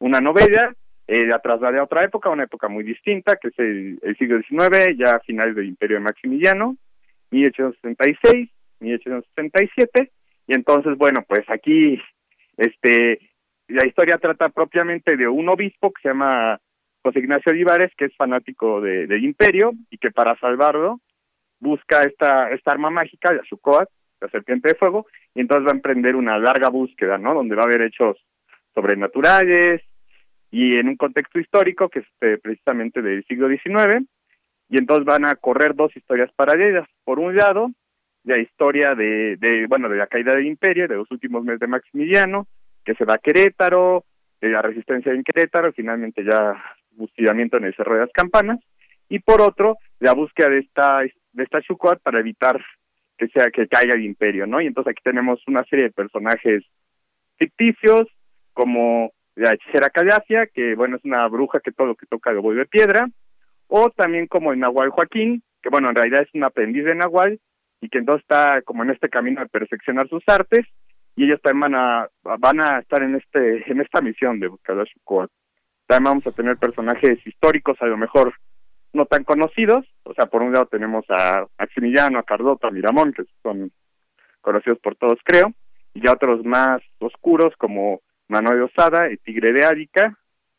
S17: una novela eh, la trasladé a otra época, una época muy distinta, que es el, siglo XIX, ya a finales del Imperio de Maximiliano, 1866, 1867, y entonces, bueno, pues aquí, este, la historia trata propiamente de un obispo que se llama José Ignacio Olivares, que es fanático de, del Imperio, y que para salvarlo busca esta, esta arma mágica, la Sucoat, la serpiente de fuego, y entonces va a emprender una larga búsqueda, ¿no? Donde va a haber hechos sobrenaturales, y en un contexto histórico que es eh, precisamente del siglo XIX, y entonces van a correr dos historias paralelas. Por un lado, la historia de, de bueno, de la caída del imperio, de los últimos meses de Maximiliano, que se va a Querétaro, de la resistencia en Querétaro, finalmente ya fusilamiento en el Cerro de las Campanas, y por otro, la búsqueda de esta, de esta Chucuat para evitar que sea que caiga el imperio, ¿no? Y entonces aquí tenemos una serie de personajes ficticios, como la hechicera Callacia, que bueno, es una bruja que todo lo que toca lo vuelve piedra, o también como el Nahual Joaquín, que bueno, en realidad es un aprendiz de Nahual, y que entonces está como en este camino de perfeccionar sus artes, y ellos también van a, van a estar en este en esta misión de buscar a. También vamos a tener personajes históricos, a lo mejor no tan conocidos, o sea, por un lado tenemos a Maximiliano, a Cardota, a Miramón, que son conocidos por todos, creo, y ya otros más oscuros como Manuel Osada, el Tigre de Árica,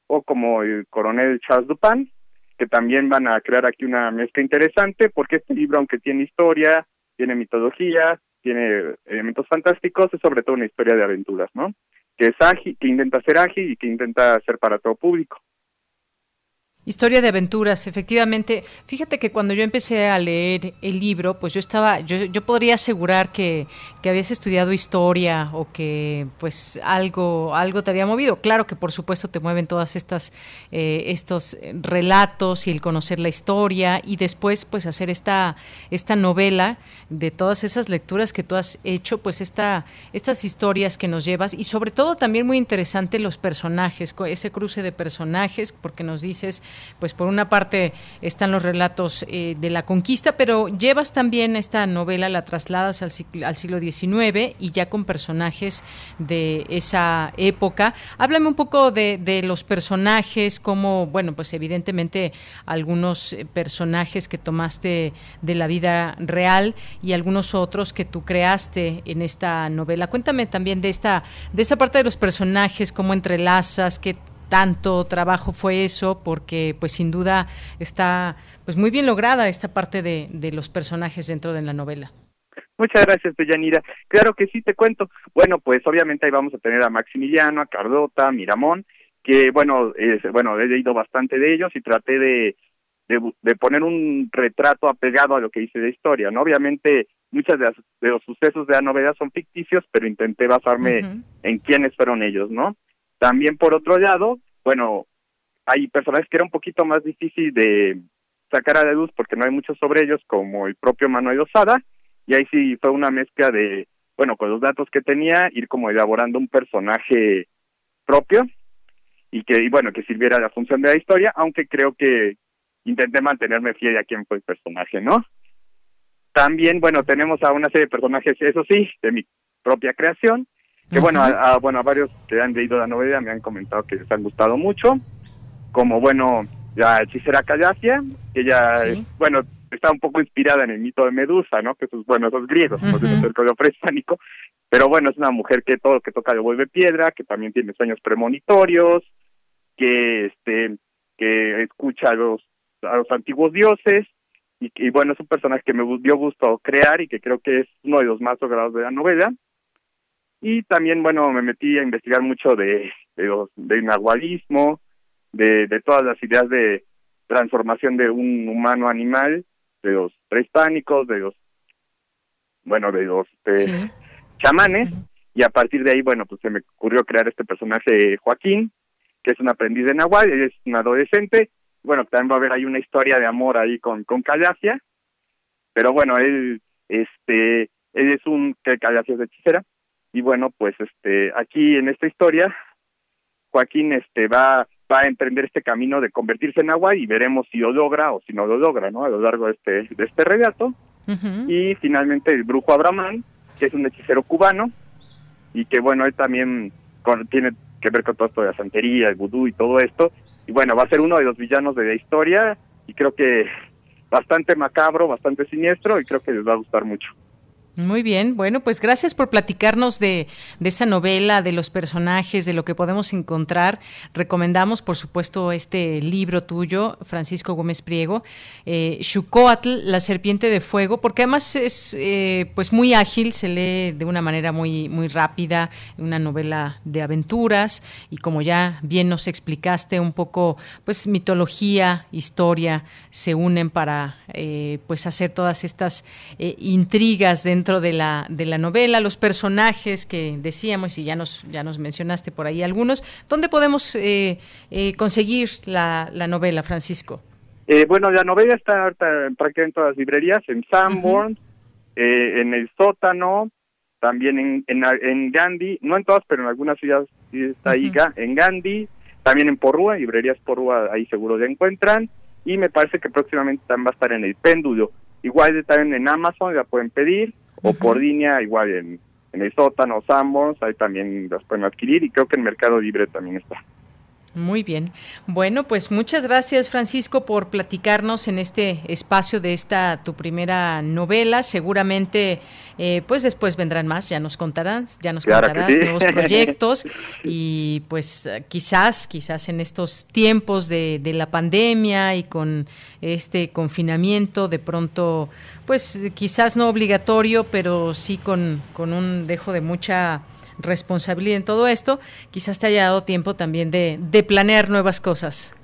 S17: o como el coronel Charles Dupin, que también van a crear aquí una mezcla interesante, porque este libro, aunque tiene historia, tiene mitología, tiene elementos fantásticos, es sobre todo una historia de aventuras, ¿no? Que es ágil, que intenta ser ágil y que intenta ser para todo público.
S1: Historia de aventuras, efectivamente. Fíjate que cuando yo empecé a leer el libro, pues yo estaba, yo, podría asegurar que, que, habías estudiado historia o que pues algo, algo te había movido. Claro que por supuesto te mueven todas estas, eh, estos relatos y el conocer la historia y después pues hacer esta, esta novela de todas esas lecturas que tú has hecho, pues esta, estas historias que nos llevas y sobre todo también muy interesante los personajes, ese cruce de personajes, porque nos dices pues por una parte están los relatos eh, de la conquista, pero llevas también esta novela, la trasladas al, siglo XIX y ya con personajes de esa época. Háblame un poco de, de los personajes, como, bueno, pues evidentemente algunos eh, personajes que tomaste de la vida real y algunos otros que tú creaste en esta novela. Cuéntame también de esta, de esta parte de los personajes, cómo entrelazas, qué tanto trabajo fue eso, porque pues sin duda está pues muy bien lograda esta parte de, de los personajes dentro de la novela.
S17: Muchas gracias, Deyanira. Claro que sí, te cuento. Bueno, pues obviamente ahí vamos a tener a Maximiliano, a Cardota, a Miramón, que bueno, bueno, he leído bastante de ellos y traté de, de, de, poner un retrato apegado a lo que hice de historia, ¿no? Obviamente muchas de, las, de los sucesos de la novela son ficticios, pero intenté basarme uh -huh. en quiénes fueron ellos, ¿no? También por otro lado, bueno, hay personajes que era un poquito más difícil de sacar a la luz porque no hay muchos sobre ellos, como el propio Manuel Osada, y ahí sí fue una mezcla de, bueno, con los datos que tenía, ir como elaborando un personaje propio y que, y bueno, que sirviera la función de la historia, aunque creo que intenté mantenerme fiel a quién fue el personaje, ¿no? También, bueno, tenemos a una serie de personajes, eso sí, de mi propia creación, que uh -huh. bueno, a, a, bueno, a varios que han leído la novela me han comentado que les han gustado mucho, como bueno, la hechicera Callacia, que ella, sí. bueno, está un poco inspirada en el mito de Medusa, ¿no? Que esos, bueno, esos griegos, uh -huh. el prehispánico, pero bueno, es una mujer que todo lo que toca le vuelve piedra, que también tiene sueños premonitorios, que este, que escucha a los, a los antiguos dioses, y, y bueno, es un personaje que me dio gusto crear y que creo que es uno de los más logrados de la novela y también bueno me metí a investigar mucho de de los de nahualismo de, de todas las ideas de transformación de un humano animal de los prehispánicos de los bueno de los de sí. chamanes. Uh -huh. y a partir de ahí bueno pues se me ocurrió crear este personaje Joaquín que es un aprendiz de Nahual él es un adolescente. Bueno también va a haber ahí una historia de amor ahí con con Callacia pero bueno él este él es un que Callacia es hechicera y bueno pues este aquí en esta historia Joaquín este va va a emprender este camino de convertirse en agua y veremos si lo logra o si no lo logra no a lo largo de este de este uh -huh. y finalmente el brujo Abramán que es un hechicero cubano y que bueno él también con, tiene que ver con todo esto de la santería el vudú y todo esto. Y bueno va a ser uno de los villanos de la historia y creo que bastante macabro bastante siniestro y creo que les va a gustar mucho
S1: Muy bien, bueno, pues gracias por platicarnos de, de esta novela, de los personajes, de lo que podemos encontrar. Recomendamos, por supuesto, este libro tuyo, Francisco Gómez Priego, eh, La serpiente de fuego, porque además es eh, pues muy ágil, se lee de una manera muy, muy rápida, una novela de aventuras, y como ya bien nos explicaste, un poco, pues mitología, historia, se unen para eh, pues hacer todas estas eh, intrigas dentro de la, de la novela, los personajes que decíamos y ya nos, ya nos mencionaste por ahí algunos. ¿Dónde podemos eh, eh, conseguir la, la, novela, Francisco?
S17: Eh, bueno, la novela está prácticamente en todas las librerías, en Sanborn, en el sótano, también en, en, Gandhi, no en todas, pero en algunas ciudades está ahí, en Gandhi, también en Porrúa, librerías Porrúa, ahí seguro se encuentran, y me parece que próximamente también va a estar en el péndulo. Igual también en Amazon, la pueden pedir, o por línea, igual en, en el sótano, Sambons, ahí también las pueden adquirir y creo que en Mercado Libre también está.
S1: Muy bien. Bueno, pues muchas gracias Francisco por platicarnos en este espacio de esta tu primera novela. Seguramente, eh, pues después vendrán más, ya nos contarás, ya nos contarás nuevos proyectos y pues quizás, quizás en estos tiempos de, de la pandemia y con este confinamiento, de pronto, pues quizás no obligatorio, pero sí con, con un dejo de mucha responsabilidad en todo esto, quizás te haya dado tiempo también de, de planear nuevas cosas.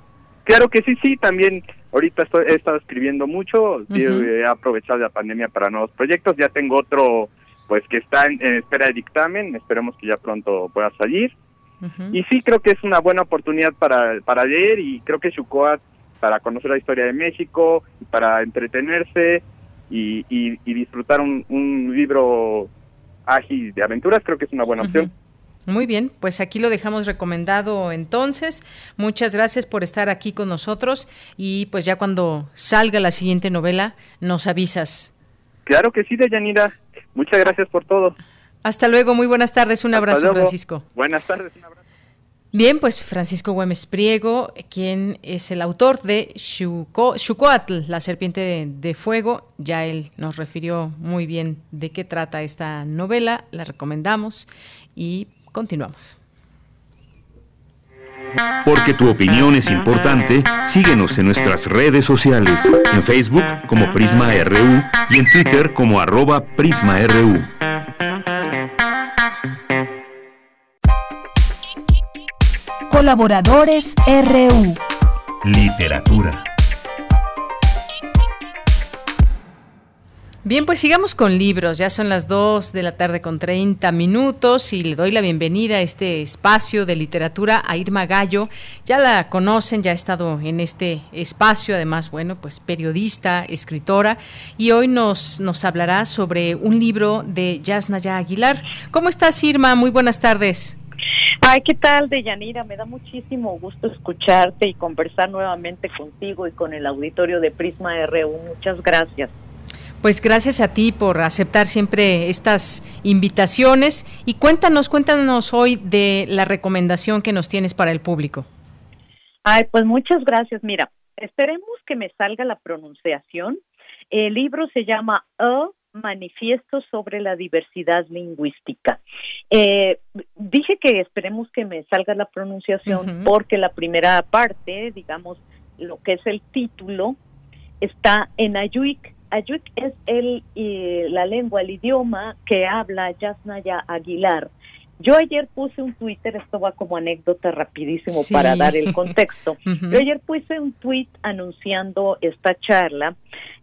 S17: Claro que sí, sí, también ahorita estoy, he estado escribiendo mucho, he aprovechado la pandemia para nuevos proyectos, ya tengo otro pues que está en, espera de dictamen, esperemos que ya pronto pueda salir. Y sí, creo que es una buena oportunidad para, para leer y creo que Chucoat para conocer la historia de México, para entretenerse y, y, y disfrutar un, un libro ágil de aventuras, creo que es una buena opción.
S1: Muy bien, pues aquí lo dejamos recomendado entonces. Muchas gracias por estar aquí con nosotros y pues ya cuando salga la siguiente novela nos avisas.
S17: Claro que sí, Deyanira. Muchas gracias por todo.
S1: Hasta luego, muy buenas tardes, un abrazo Francisco.
S17: Buenas tardes, un abrazo.
S1: Bien, pues Francisco Güemes Priego, quien es el autor de Xucoatl, la serpiente de, fuego, ya él nos refirió muy bien de qué trata esta novela, la recomendamos y continuamos.
S2: Porque tu opinión es importante, síguenos en nuestras redes sociales, en Facebook como Prisma RU y en Twitter como arroba PrismaRU.
S3: Colaboradores RU.
S2: Literatura.
S1: Bien, pues sigamos con libros. Ya son las 2 de la tarde con 30 minutos y le doy la bienvenida a este espacio de literatura a Irma Gallo. Ya la conocen, ya ha estado en este espacio, además, bueno, pues periodista, escritora, y hoy nos, nos hablará sobre un libro de Yasnaya Aguilar. ¿Cómo estás, Irma? Muy buenas tardes.
S18: Ay, ¿qué tal, Deyanira? Me da muchísimo gusto escucharte y conversar nuevamente contigo y con el auditorio de Prisma RU. Muchas gracias.
S1: Pues gracias a ti por aceptar siempre estas invitaciones y cuéntanos, cuéntanos hoy de la recomendación que nos tienes para el público.
S18: Ay, pues muchas gracias. Mira, esperemos que me salga la pronunciación. El libro se llama A manifiesto sobre la diversidad lingüística. Eh, dije que esperemos que me salga la pronunciación porque la primera parte, digamos, lo que es el título, está en Ayuik. Ayuik es el, la lengua, el idioma que habla Yasnaya Aguilar. Yo ayer puse un Twitter, esto va como anécdota rapidísimo para dar el contexto. Yo ayer puse un tweet anunciando esta charla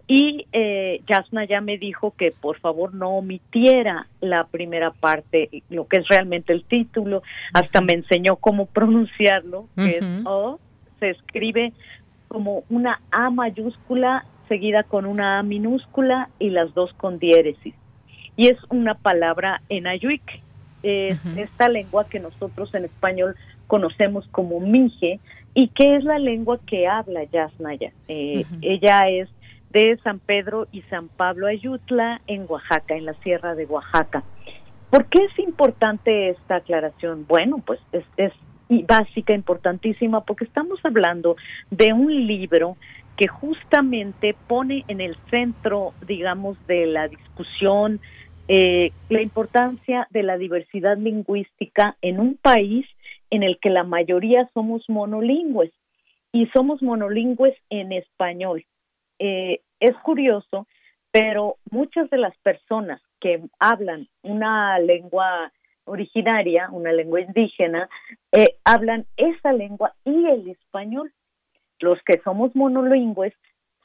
S18: y eh, Yasna ya me dijo que por favor no omitiera la primera parte, lo que es realmente el título, hasta me enseñó cómo pronunciarlo, que es O, se escribe como una A mayúscula seguida con una A minúscula y las dos con diéresis. Y es una palabra en ayuik, es esta lengua que nosotros en español conocemos como mije y que es la lengua que habla Yasnaya. Eh, ella es de San Pedro y San Pablo Ayutla en Oaxaca, en la Sierra de Oaxaca. ¿Por qué es importante esta aclaración? Bueno, pues es, es básica, importantísima, porque estamos hablando de un libro que justamente pone en el centro, digamos, de la discusión eh, la importancia de la diversidad lingüística en un país en el que la mayoría somos monolingües y somos monolingües en español. Eh, es curioso, pero muchas de las personas que hablan una lengua originaria, una lengua indígena, eh, hablan esa lengua y el español. Los que somos monolingües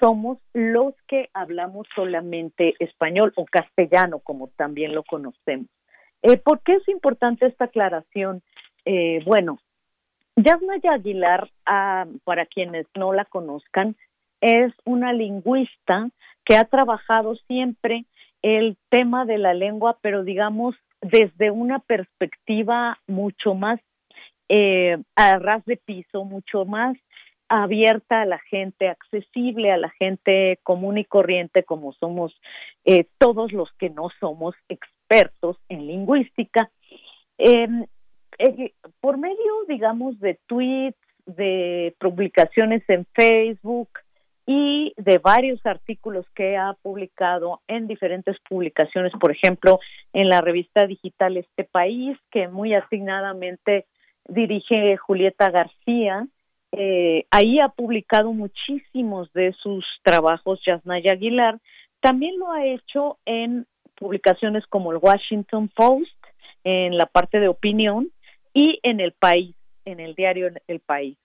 S18: somos los que hablamos solamente español o castellano, como también lo conocemos. Eh, ¿Por qué es importante esta aclaración? Eh, bueno, Yasnaya Aguilar, ah, para quienes no la conozcan, es una lingüista que ha trabajado siempre el tema de la lengua, pero digamos desde una perspectiva mucho más eh, a ras de piso, mucho más abierta a la gente, accesible a la gente común y corriente, como somos eh, todos los que no somos expertos en lingüística. Em, eh, por medio, digamos, de tweets, de publicaciones en Facebook y de varios artículos que ha publicado en diferentes publicaciones, por ejemplo, en la revista digital Este País, que muy asignadamente dirige Julieta García, eh, ahí ha publicado muchísimos de sus trabajos Yasnaya Aguilar. También lo ha hecho en publicaciones como el Washington Post, en la parte de opinión, y en el país, en el diario El País.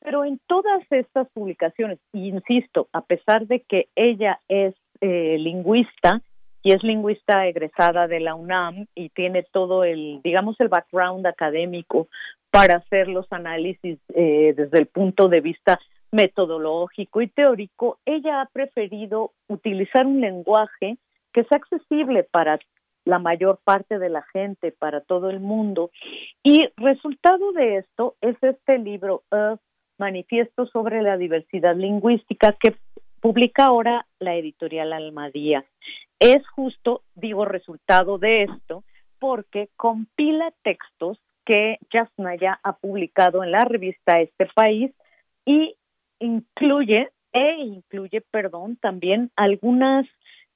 S18: Pero en todas estas publicaciones, insisto, a pesar de que ella es eh, lingüista y es lingüista egresada de la UNAM y tiene todo el, digamos, el background académico para hacer los análisis eh, desde el punto de vista metodológico y teórico, ella ha preferido utilizar un lenguaje que sea accesible para la mayor parte de la gente, para todo el mundo. Y resultado de esto es este libro, Manifiesto sobre la Diversidad Lingüística, que publica ahora la editorial Almadía. Es justo, digo, resultado de esto, porque compila textos que Yasnaya ha publicado en la revista Este País y incluye, e incluye, perdón, también algunas,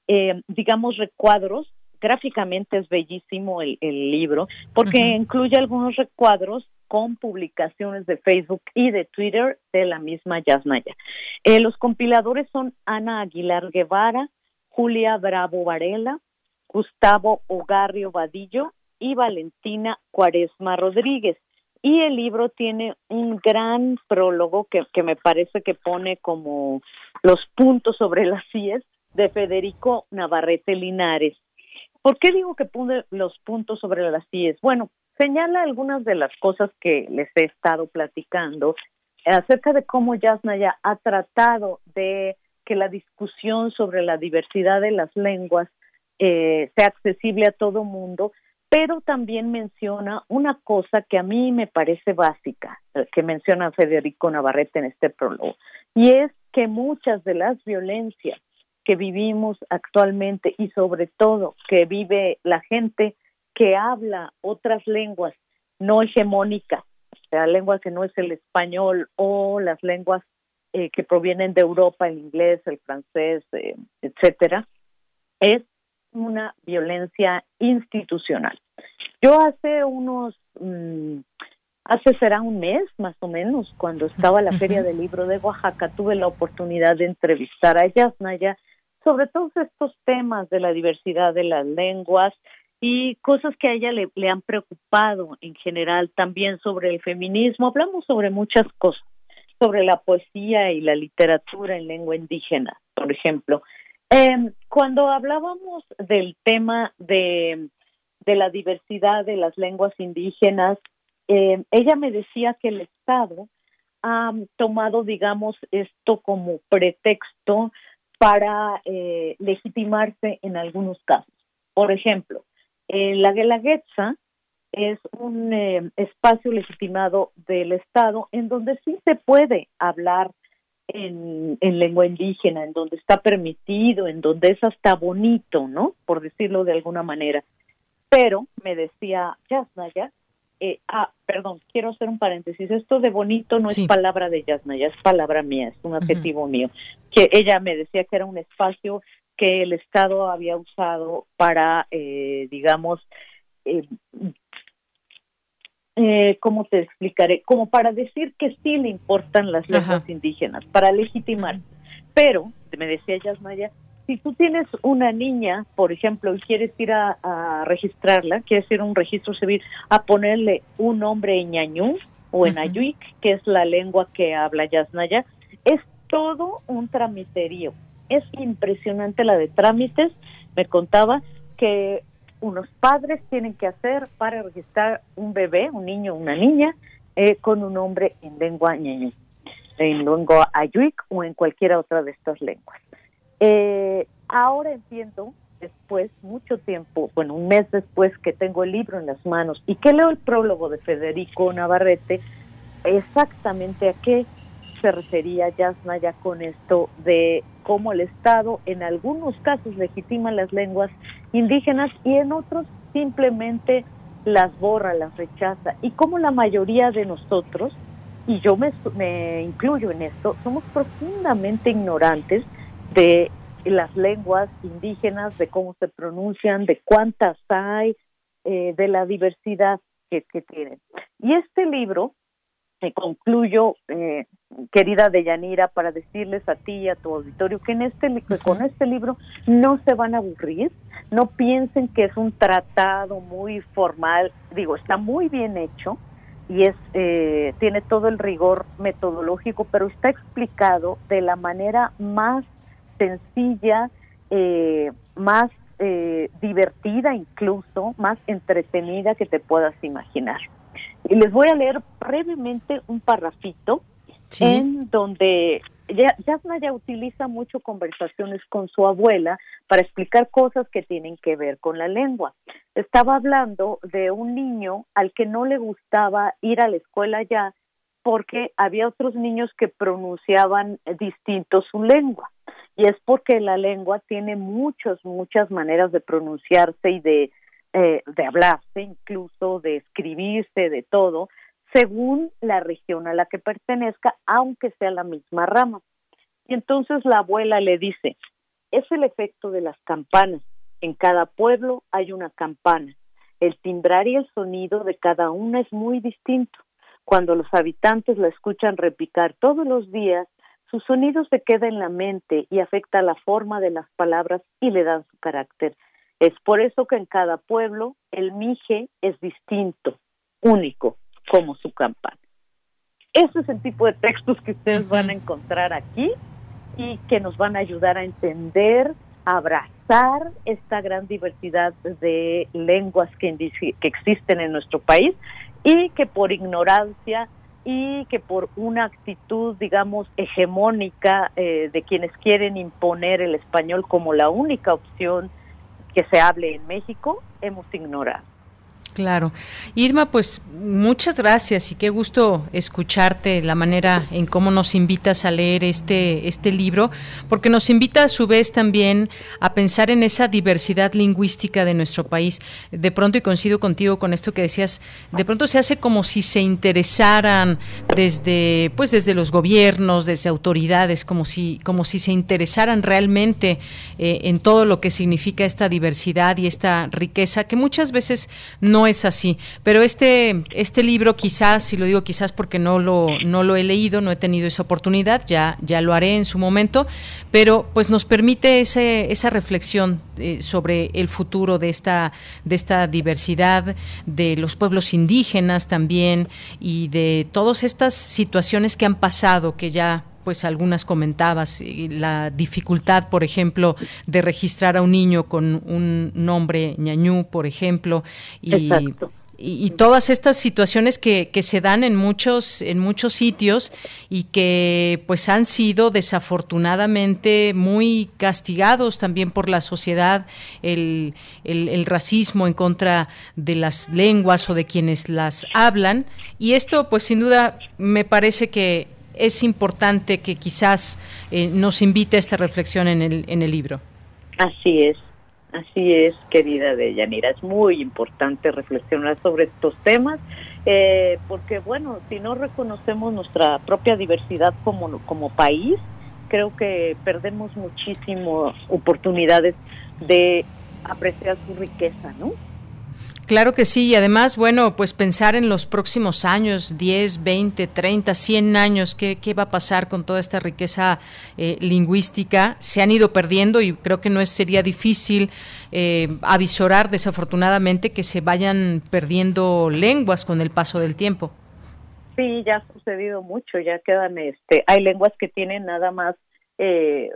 S18: eh, digamos, recuadros. Gráficamente es bellísimo el, libro porque incluye algunos recuadros con publicaciones de Facebook y de Twitter de la misma Yasnaya. Eh, los compiladores son Ana Aguilar Guevara, Julia Bravo Varela, Gustavo Ogarrio Vadillo y Valentina Cuaresma Rodríguez. Y el libro tiene un gran prólogo que, que me parece que pone como los puntos sobre las CIES de Federico Navarrete Linares. ¿Por qué digo que pone los puntos sobre las CIES? Bueno, señala algunas de las cosas que les he estado platicando acerca de cómo Yasnaya ha tratado de que la discusión sobre la diversidad de las lenguas eh, sea accesible a todo mundo, pero también menciona una cosa que a mí me parece básica, eh, que menciona Federico Navarrete en este prólogo, y es que muchas de las violencias que vivimos actualmente y sobre todo que vive la gente que habla otras lenguas no hegemónicas, o sea, lenguas que no es el español o las lenguas eh, que provienen de Europa, el inglés, el francés, eh, etcétera, es una violencia institucional. Yo hace unos, mm, hace será un mes más o menos, cuando estaba la Feria del Libro de Oaxaca, tuve la oportunidad de entrevistar a Yasnaya sobre todos estos temas de la diversidad de las lenguas y cosas que a ella le, le han preocupado en general, también sobre el feminismo, hablamos sobre muchas cosas, sobre la poesía y la literatura en lengua indígena, por ejemplo. Eh, cuando hablábamos del tema de, de, la diversidad de las lenguas indígenas, eh, ella me decía que el Estado ha tomado, digamos, esto como pretexto para eh, legitimarse en algunos casos. Por ejemplo, la Guelaguetza es un eh, espacio legitimado del Estado en donde sí se puede hablar en, lengua indígena, en donde está permitido, en donde es hasta bonito, ¿no? Por decirlo de alguna manera. Pero, me decía Yasnaya, eh, ah, perdón, quiero hacer un paréntesis, esto de bonito no es palabra de Yasnaya, es palabra mía, es un adjetivo mío, que ella me decía que era un espacio que el Estado había usado para, eh, digamos, eh, eh, ¿cómo te explicaré? Como para decir que sí le importan las lenguas indígenas, para legitimar. Pero, me decía Yasmaya, si tú tienes una niña, por ejemplo, y quieres ir a, registrarla, quieres ir a un registro civil, a ponerle un nombre en ñañú o en ayuik, que es la lengua que habla Yasnaya, es todo un tramiterío. Es impresionante la de trámites. Me contaba que unos padres tienen que hacer para registrar un bebé, un niño, una niña, eh, con un nombre en lengua ñañú, en lengua ayuik o en cualquiera otra de estas lenguas. Eh, ahora entiendo, después, mucho tiempo, bueno, un mes después que tengo el libro en las manos y que leo el prólogo de Federico Navarrete, exactamente a qué se refería Yasnaya con esto de cómo el Estado en algunos casos legitima las lenguas indígenas y en otros simplemente las borra, las rechaza y cómo la mayoría de nosotros, y yo me, incluyo en esto, somos profundamente ignorantes de las lenguas indígenas, de cómo se pronuncian, de cuántas hay, eh, de la diversidad que, tienen. Y este libro, eh, concluyo, eh, querida Deyanira, para decirles a ti y a tu auditorio que en este con este libro no se van a aburrir, no piensen que es un tratado muy formal, digo, está muy bien hecho y es eh, tiene todo el rigor metodológico, pero está explicado de la manera más sencilla, eh, más eh, divertida incluso, más entretenida que te puedas imaginar. Y les voy a leer brevemente un parrafito en donde Yasnaya utiliza mucho conversaciones con su abuela para explicar cosas que tienen que ver con la lengua. Estaba hablando de un niño al que no le gustaba ir a la escuela ya porque había otros niños que pronunciaban distinto su lengua y es porque la lengua tiene muchas, muchas maneras de pronunciarse y de, eh, de hablarse, incluso de escribirse, de todo, según la región a la que pertenezca, aunque sea la misma rama. Y entonces la abuela le dice, es el efecto de las campanas. En cada pueblo hay una campana. El timbrar y el sonido de cada una es muy distinto. Cuando los habitantes la escuchan repicar todos los días, su sonido se queda en la mente y afecta la forma de las palabras y le dan su carácter. Es por eso que en cada pueblo el mije es distinto, único, como su campana. Ese es el tipo de textos que ustedes van a encontrar aquí y que nos van a ayudar a entender, a abrazar esta gran diversidad de lenguas que, que existen en nuestro país y que por ignorancia y que por una actitud, digamos, hegemónica eh, de quienes quieren imponer el español como la única opción que se hable en México, hemos ignorado.
S1: Claro. Irma, pues muchas gracias y qué gusto escucharte la manera en cómo nos invitas a leer este, este libro, porque nos invita a su vez también a pensar en esa diversidad lingüística de nuestro país. De pronto, y coincido contigo con esto que decías, de pronto se hace como si se interesaran desde, pues desde los gobiernos, desde autoridades, como si, como si se interesaran realmente eh, en todo lo que significa esta diversidad y esta riqueza que muchas veces no es así. Pero este, este libro quizás, y lo digo quizás porque no lo, no lo he leído, no he tenido esa oportunidad, ya, ya lo haré en su momento, pero pues nos permite ese, esa reflexión eh, sobre el futuro de esta, de esta diversidad, de los pueblos indígenas también y de todas estas situaciones que han pasado, que ya pues algunas comentabas, la dificultad, por ejemplo, de registrar a un niño con un nombre ñañú, por ejemplo, y, y, todas estas situaciones que, que, se dan en muchos, en muchos sitios y que pues han sido desafortunadamente muy castigados también por la sociedad, el, el racismo en contra de las lenguas o de quienes las hablan. Y esto pues sin duda me parece que es importante que quizás eh, nos invite a esta reflexión en el, en el libro.
S18: Así es, así es, querida Deyanira. Es muy importante reflexionar sobre estos temas, eh, porque bueno, si no reconocemos nuestra propia diversidad como, como país, creo que perdemos muchísimas oportunidades de apreciar su riqueza, ¿no?
S1: Claro que sí, y además, bueno, pues pensar en los próximos años, 10, 20, 30, 100 años, qué, qué va a pasar con toda esta riqueza eh, lingüística. Se han ido perdiendo y creo que no sería difícil eh, avisorar, desafortunadamente, que se vayan perdiendo lenguas con el paso del tiempo.
S18: Sí, ya ha sucedido mucho, ya quedan, este, hay lenguas que tienen nada más eh,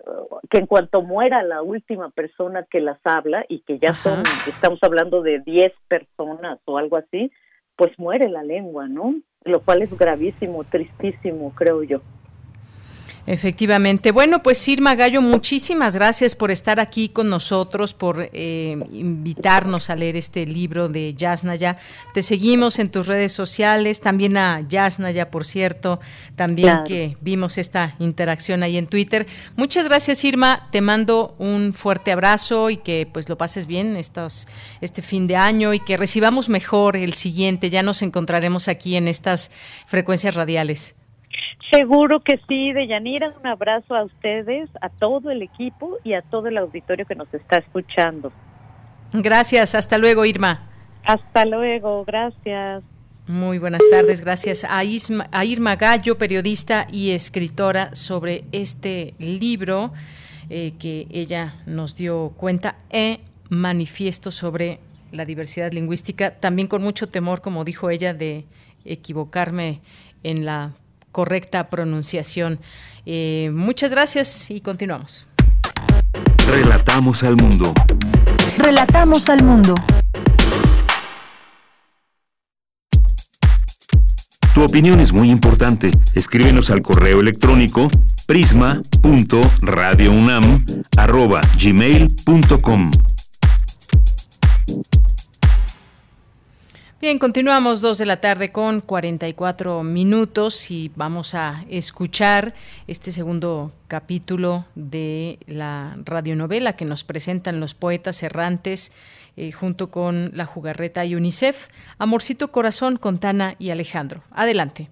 S18: que en cuanto muera la última persona que las habla y que ya son, estamos hablando de 10 personas o algo así, pues muere la lengua, ¿no? Lo cual es gravísimo, tristísimo, creo yo.
S1: Efectivamente. Bueno, pues Irma Gallo, muchísimas gracias por estar aquí con nosotros, por eh, invitarnos a leer este libro de Yasnaya. Te seguimos en tus redes sociales, también a Yasnaya, por cierto, también que vimos esta interacción ahí en Twitter. Muchas gracias, Irma. Te mando un fuerte abrazo y que pues lo pases bien estos, este fin de año y que recibamos mejor el siguiente. Ya nos encontraremos aquí en estas frecuencias radiales.
S18: Seguro que sí, Deyanira. Un abrazo a ustedes, a todo el equipo y a todo el auditorio que nos está escuchando.
S1: Gracias. Hasta luego, Irma.
S18: Hasta luego. Gracias.
S1: Muy buenas tardes. Gracias a, a Irma Gallo, periodista y escritora, sobre este libro eh, que ella nos dio cuenta, e manifiesto sobre la diversidad lingüística, también con mucho temor, como dijo ella, de equivocarme en la correcta pronunciación. Eh, muchas gracias y continuamos.
S2: Relatamos al mundo.
S3: Relatamos al mundo.
S2: Tu opinión es muy importante. Escríbenos al correo electrónico prisma.radiounam@gmail.com.
S1: Bien, continuamos dos de la tarde con 44 minutos y vamos a escuchar este segundo capítulo de la radionovela que nos presentan los poetas errantes eh, junto con la jugarreta y UNICEF, Amorcito Corazón con Tana y Alejandro. Adelante.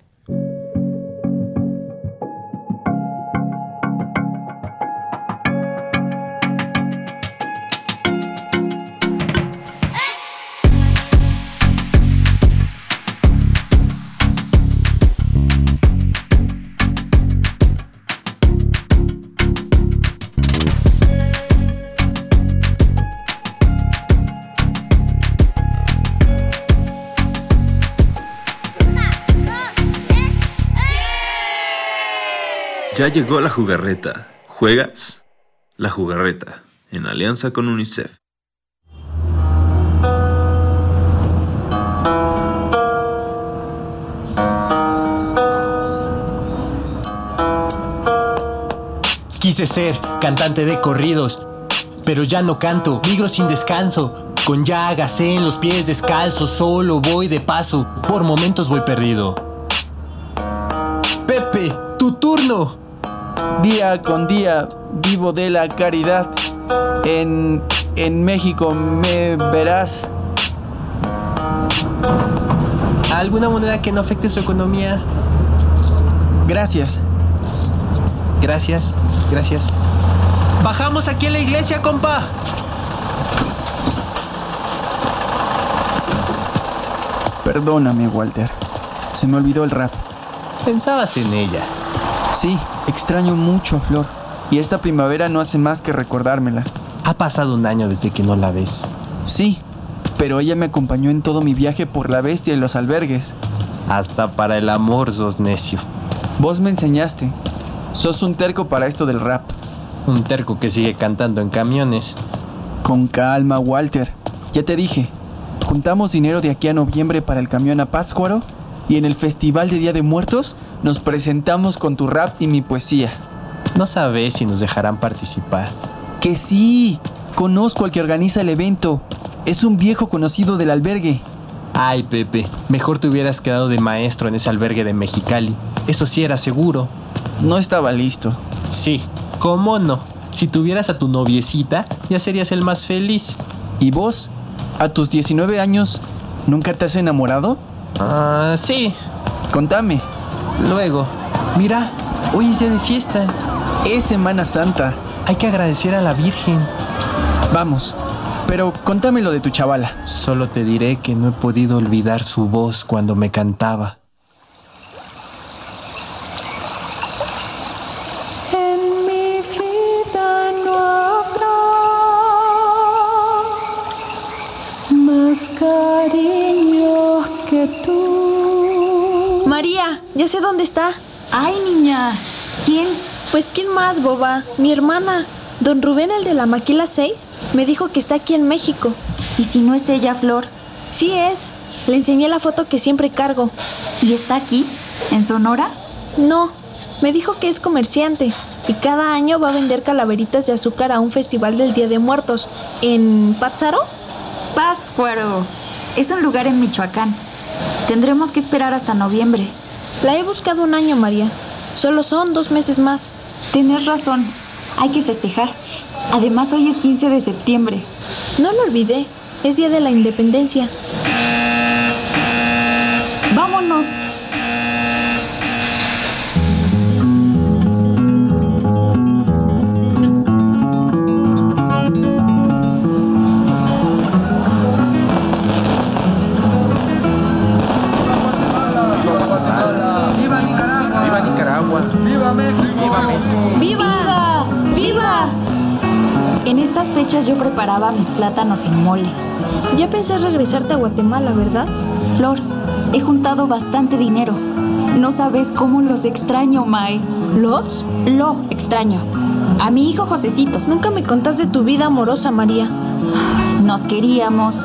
S19: Ya llegó la jugarreta. ¿Juegas? La jugarreta, en alianza con UNICEF.
S20: Quise ser cantante de corridos, pero ya no canto, migro sin descanso. Con llagas en los pies descalzos, solo voy de paso, por momentos voy perdido. Pepe, tu turno.
S21: Día con día vivo de la caridad. En, en México me verás.
S20: ¿Alguna moneda que no afecte su economía?
S21: Gracias.
S20: Gracias, gracias. Bajamos aquí en la iglesia, compa.
S21: Perdóname, Walter. Se me olvidó el rap.
S20: Pensabas en ella.
S21: Sí, extraño mucho a Flor. Y esta primavera no hace más que recordármela.
S20: Ha pasado un año desde que no la ves.
S21: Sí, pero ella me acompañó en todo mi viaje por la bestia y los albergues.
S20: Hasta para el amor sos necio.
S21: Vos me enseñaste. Sos un terco para esto del rap.
S20: Un terco que sigue cantando en camiones.
S21: Con calma, Walter. Ya te dije. Juntamos dinero de aquí a noviembre para el camión a Pátzcuaro y en el Festival de Día de Muertos nos presentamos con tu rap y mi poesía.
S20: No sabes si nos dejarán participar.
S21: Que sí. Conozco al que organiza el evento. Es un viejo conocido del albergue.
S20: Ay, Pepe, mejor te hubieras quedado de maestro en ese albergue de Mexicali. Eso sí era seguro.
S21: No estaba listo.
S20: Sí, ¿cómo no? Si tuvieras a tu noviecita, ya serías el más feliz.
S21: ¿Y vos? ¿A tus 19 años nunca te has enamorado?
S20: Ah, sí.
S21: Contame.
S20: Luego. Mira, hoy es día de fiesta.
S21: Es Semana Santa.
S20: Hay que agradecer a la Virgen.
S21: Vamos, pero contame lo de tu chavala.
S20: Solo te diré que no he podido olvidar su voz cuando me cantaba.
S22: Ya sé dónde está.
S23: Ay, niña. ¿Quién?
S22: Pues quién más, boba. Mi hermana. Don Rubén, el de la Maquila 6, me dijo que está aquí en México.
S23: ¿Y si no es ella, Flor?
S22: Sí es. Le enseñé la foto que siempre cargo.
S23: ¿Y está aquí? ¿En Sonora?
S22: No. Me dijo que es comerciante y cada año va a vender calaveritas de azúcar a un festival del Día de Muertos. ¿En Pátzaro?
S23: Pátzcuaro. Es un lugar en Michoacán. Tendremos que esperar hasta noviembre.
S22: La he buscado un año, María. Solo son dos meses más.
S23: Tienes razón. Hay que festejar. Además, hoy es 15 de septiembre.
S22: No lo olvidé. Es Día de la Independencia. Ya pensé regresarte a Guatemala, ¿verdad?
S23: Flor, he juntado bastante dinero. No sabes cómo los extraño, Mai.
S22: ¿Los?
S23: Lo extraño. A mi hijo Josecito.
S22: Nunca me contaste de tu vida amorosa, María.
S23: Nos queríamos,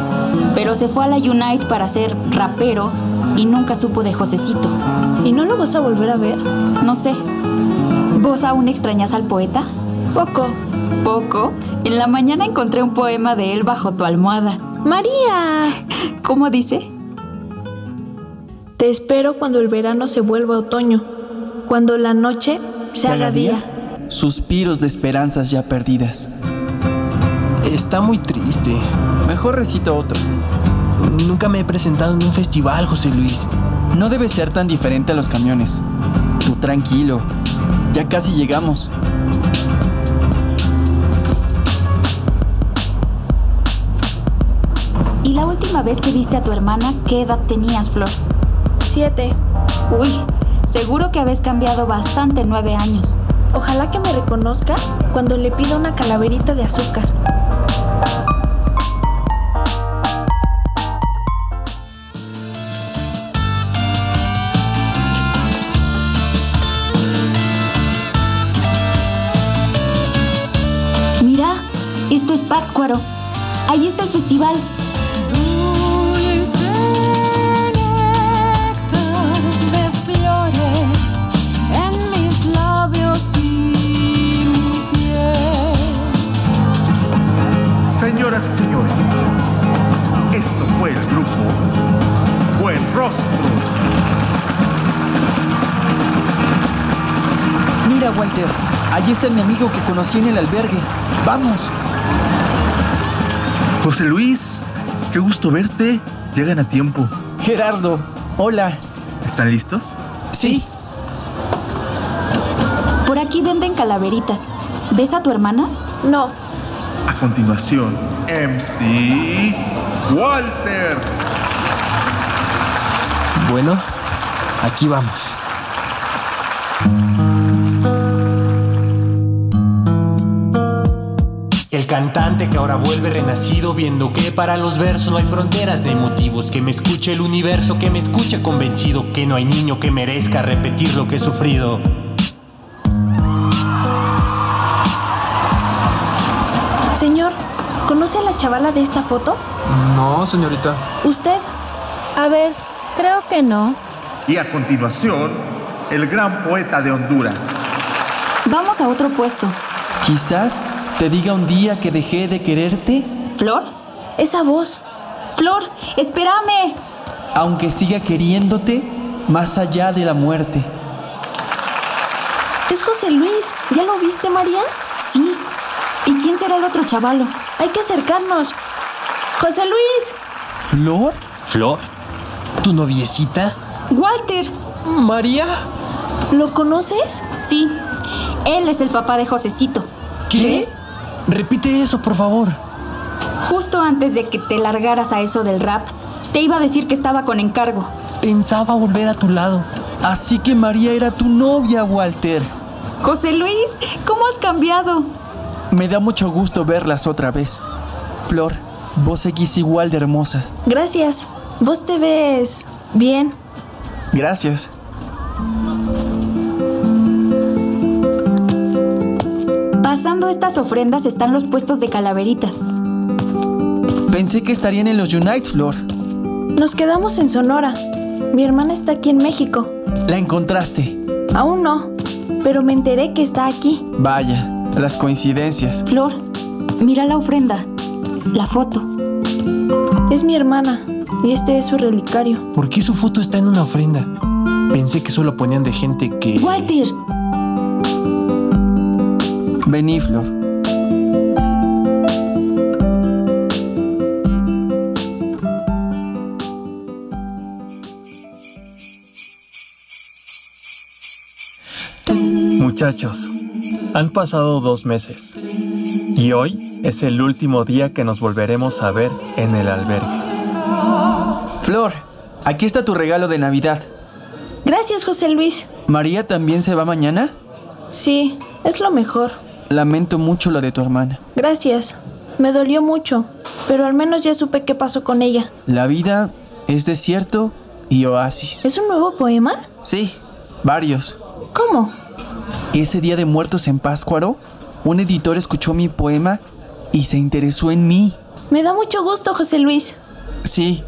S23: pero se fue a la Unite para ser rapero y nunca supo de Josecito.
S22: ¿Y no lo vas a volver a ver?
S23: No sé. ¿Vos aún extrañas al poeta?
S22: Poco.
S23: ¿Poco? En la mañana encontré un poema de él bajo tu almohada.
S22: María.
S23: ¿Cómo dice?
S22: Te espero cuando el verano se vuelva otoño, cuando la noche se, haga día.
S21: Suspiros de esperanzas ya perdidas.
S20: Está muy triste.
S21: Mejor recito otro.
S20: Nunca me he presentado en un festival, José Luis.
S21: No debe ser tan diferente a los camiones. Tú tranquilo. Ya casi llegamos.
S23: Última vez que viste a tu hermana, qué edad tenías, Flor?
S22: Siete.
S23: Uy, seguro que habéis cambiado bastante en nueve años.
S22: Ojalá que me reconozca cuando le pida una calaverita de azúcar.
S23: Mira, esto es Pátzcuaro. Ahí está el festival.
S24: Señoras y señores, esto fue el grupo Buen Rostro.
S21: Mira, Walter. Allí está mi amigo que conocí en el albergue. Vamos.
S24: José Luis, qué gusto verte. Llegan a tiempo.
S21: Gerardo, hola.
S24: ¿Están listos?
S21: Sí.
S23: Por aquí venden calaveritas. ¿Ves a tu hermana?
S22: No.
S24: A continuación, MC Walter.
S20: Bueno, aquí vamos. El cantante que ahora vuelve renacido viendo que para los versos no hay fronteras de motivos, que me escuche el universo, que me escuche convencido que no hay niño que merezca repetir lo que he sufrido.
S22: La chavala de esta foto?
S20: No, señorita.
S22: ¿Usted?
S23: A ver, creo que no.
S24: Y a continuación, el gran poeta de Honduras.
S23: Vamos a otro puesto.
S21: Quizás te diga un día que dejé de quererte,
S23: ¿Flor?
S22: Esa voz.
S23: Flor, espérame.
S21: aunque siga queriéndote más allá de la muerte.
S22: Es José Luis. ¿Ya lo viste, María?
S23: Sí. ¿Y quién será el otro chavalo?
S22: Hay que acercarnos. José Luis.
S21: ¿Flor?
S20: ¿Flor? ¿Tu noviecita?
S22: Walter.
S20: ¿María?
S22: ¿Lo conoces?
S23: Sí. Él es el papá de Josecito.
S20: ¿Qué? Repite eso, por favor.
S23: Justo antes de que te largaras a eso del rap, te iba a decir que estaba con encargo.
S20: Pensaba volver a tu lado.
S21: Así que María era tu novia, Walter.
S23: José Luis, ¿cómo has cambiado?
S21: Me da mucho gusto verlas otra vez. Flor, vos seguís igual de hermosa.
S22: Gracias. Vos te ves bien.
S21: Gracias.
S23: Pasando estas ofrendas están los puestos de calaveritas.
S21: Pensé que estarían en los Unite, Flor.
S22: Nos quedamos en Sonora. Mi hermana está aquí en México.
S21: ¿La encontraste?
S22: Aún no, pero me enteré que está aquí.
S21: Vaya, las coincidencias.
S23: Flor, mira la ofrenda, la foto.
S22: Es mi hermana y este es su relicario.
S20: ¿Por qué su foto está en una ofrenda? Pensé que solo ponían de gente que...
S23: Walter,
S21: Vení, Flor.
S20: Muchachos, han pasado dos meses y hoy es el último día que nos volveremos a ver en el albergue.
S21: Flor, aquí está tu regalo de Navidad.
S22: Gracias, José Luis.
S21: ¿María también se va mañana?
S22: Sí, es lo mejor.
S21: Lamento mucho lo de tu hermana.
S22: Gracias. Me dolió mucho, pero al menos ya supe qué pasó con ella.
S21: La vida es desierto y oasis.
S22: ¿Es un nuevo poema?
S21: Sí, varios.
S22: ¿Cómo?
S21: Ese día de muertos en Páscuaro, un editor escuchó mi poema y se interesó en mí.
S22: Me da mucho gusto, José Luis.
S21: Sí.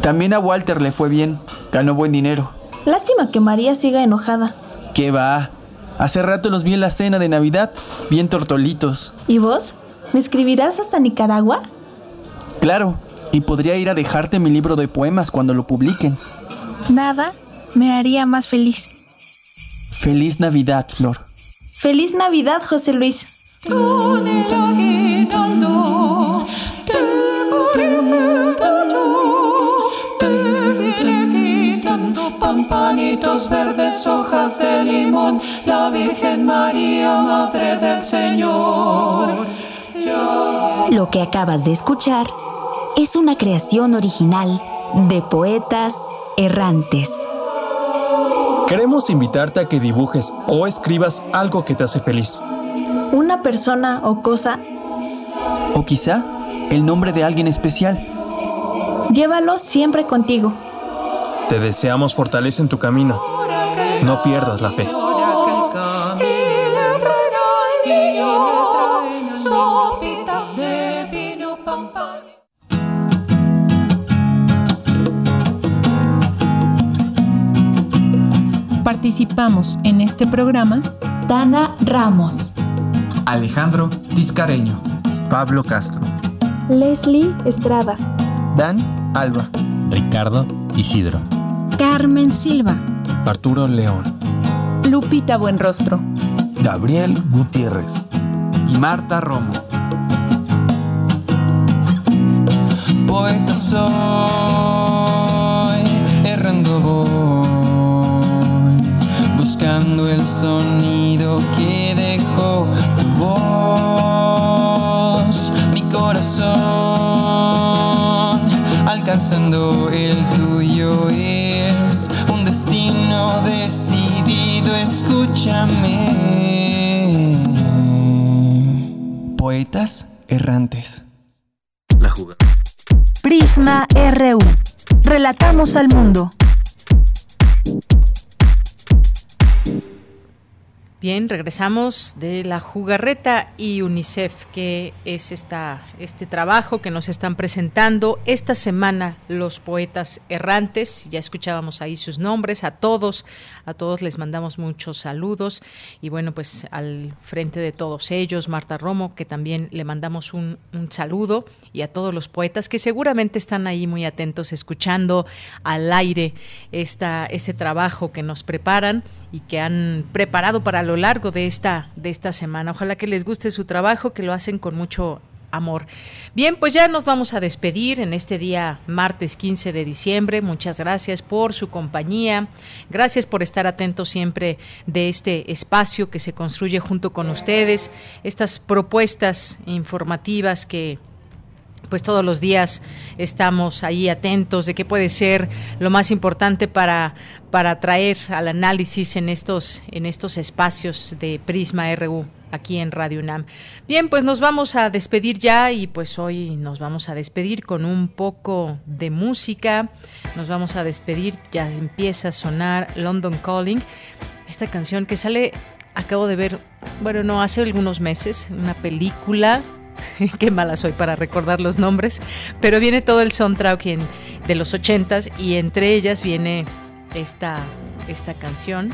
S21: También a Walter le fue bien. Ganó buen dinero.
S22: Lástima que María siga enojada.
S21: ¿Qué va? Hace rato los vi en la cena de Navidad, bien tortolitos.
S22: ¿Y vos? ¿Me escribirás hasta Nicaragua?
S21: Claro, y podría ir a dejarte mi libro de poemas cuando lo publiquen.
S22: Nada me haría más feliz.
S21: Feliz Navidad, Flor.
S22: Feliz Navidad, José Luis.
S25: Con el aguinaldo te pampanitos verdes, hojas de limón, la Virgen María, Madre del Señor.
S26: Lo que acabas de escuchar es una creación original de poetas errantes.
S20: Queremos invitarte a que dibujes o escribas algo que te hace feliz.
S22: Una persona o cosa,
S21: O quizá el nombre de alguien especial.
S22: llévalo siempre contigo.
S20: Te deseamos fortaleza en tu camino. No pierdas la fe.
S27: Participamos en este programa
S26: Dana Ramos,
S28: Alejandro Tiscareño, Pablo Castro,
S22: Leslie Estrada,
S28: Dan Alba,
S19: Ricardo Isidro.
S27: Carmen Silva,
S20: Arturo León.
S27: Lupita Buenrostro,
S28: Gabriel Gutiérrez y Marta Romo.
S29: Poeta soy, errando voy, buscando el sonido que dejó tu voz, mi corazón, alcanzando el tuyo es un destino decidido, escúchame. Poetas errantes.
S19: La jugada.
S3: Prisma RU. Relatamos al mundo.
S1: Bien, regresamos de la jugarreta y UNICEF, que es esta, este trabajo que nos están presentando esta semana los poetas errantes. Ya escuchábamos ahí sus nombres, a todos, a todos les mandamos muchos saludos. Y bueno, pues al frente de todos ellos, Marta Romo, que también le mandamos un, un saludo, y a todos los poetas que seguramente están ahí muy atentos, escuchando al aire esta, este trabajo que nos preparan y que han preparado para lo largo de esta, de esta semana. Ojalá que les guste su trabajo, que lo hacen con mucho amor. Bien, pues ya nos vamos a despedir en este día martes 15 de diciembre. Muchas gracias por su compañía. Gracias por estar atentos siempre de este espacio que se construye junto con ustedes. Estas propuestas informativas que pues todos los días estamos ahí atentos de qué puede ser lo más importante para para traer al análisis en estos en estos espacios de Prisma RU aquí en Radio UNAM. Bien, pues nos vamos a despedir ya y pues hoy nos vamos a despedir con un poco de música. Nos vamos a despedir, ya empieza a sonar London Calling, esta canción que sale acabo de ver, bueno, no hace algunos meses, una película qué mala soy para recordar los nombres, pero viene todo el soundtrack de los ochentas y entre ellas viene esta, esta canción.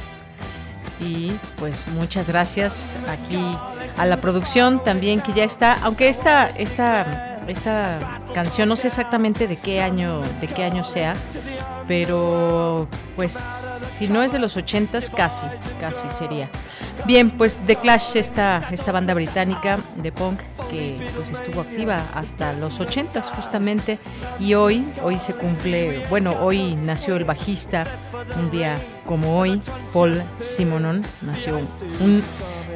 S1: Y pues muchas gracias aquí a la producción también que ya está, aunque esta, esta, esta canción no sé exactamente de qué año, de qué año sea, pero pues si no es de los ochentas, casi, casi sería. Bien, pues The Clash, esta, esta banda británica de punk que pues estuvo activa hasta los 80 justamente y hoy, hoy se cumple, bueno, hoy nació el bajista, un día como hoy, Paul Simonon, nació un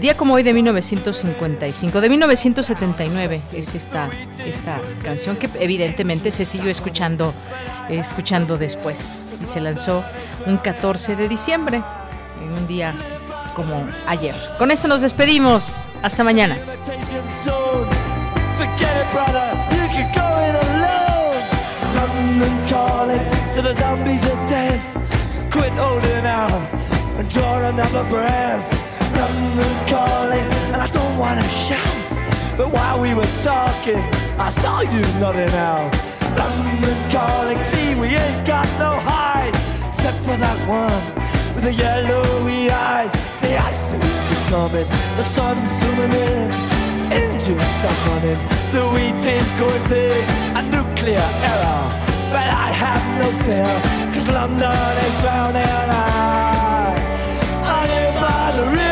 S1: día como hoy de 1955, de 1979 es esta, esta canción que evidentemente se siguió escuchando, escuchando después y se lanzó un 14 de diciembre, en un día como ayer. Con esto nos despedimos. Hasta mañana.
S25: Draw another breath. London calling, and I don't wanna shout. But while we were talking, I saw you nodding out. London calling, see, we ain't got no hide, except for that one with the yellowy eyes. The ice age is coming, the sun's zooming in, engines stop running, the wheat is going through a nuclear error. But I have no fear, cause London is drowning I, I live by the river.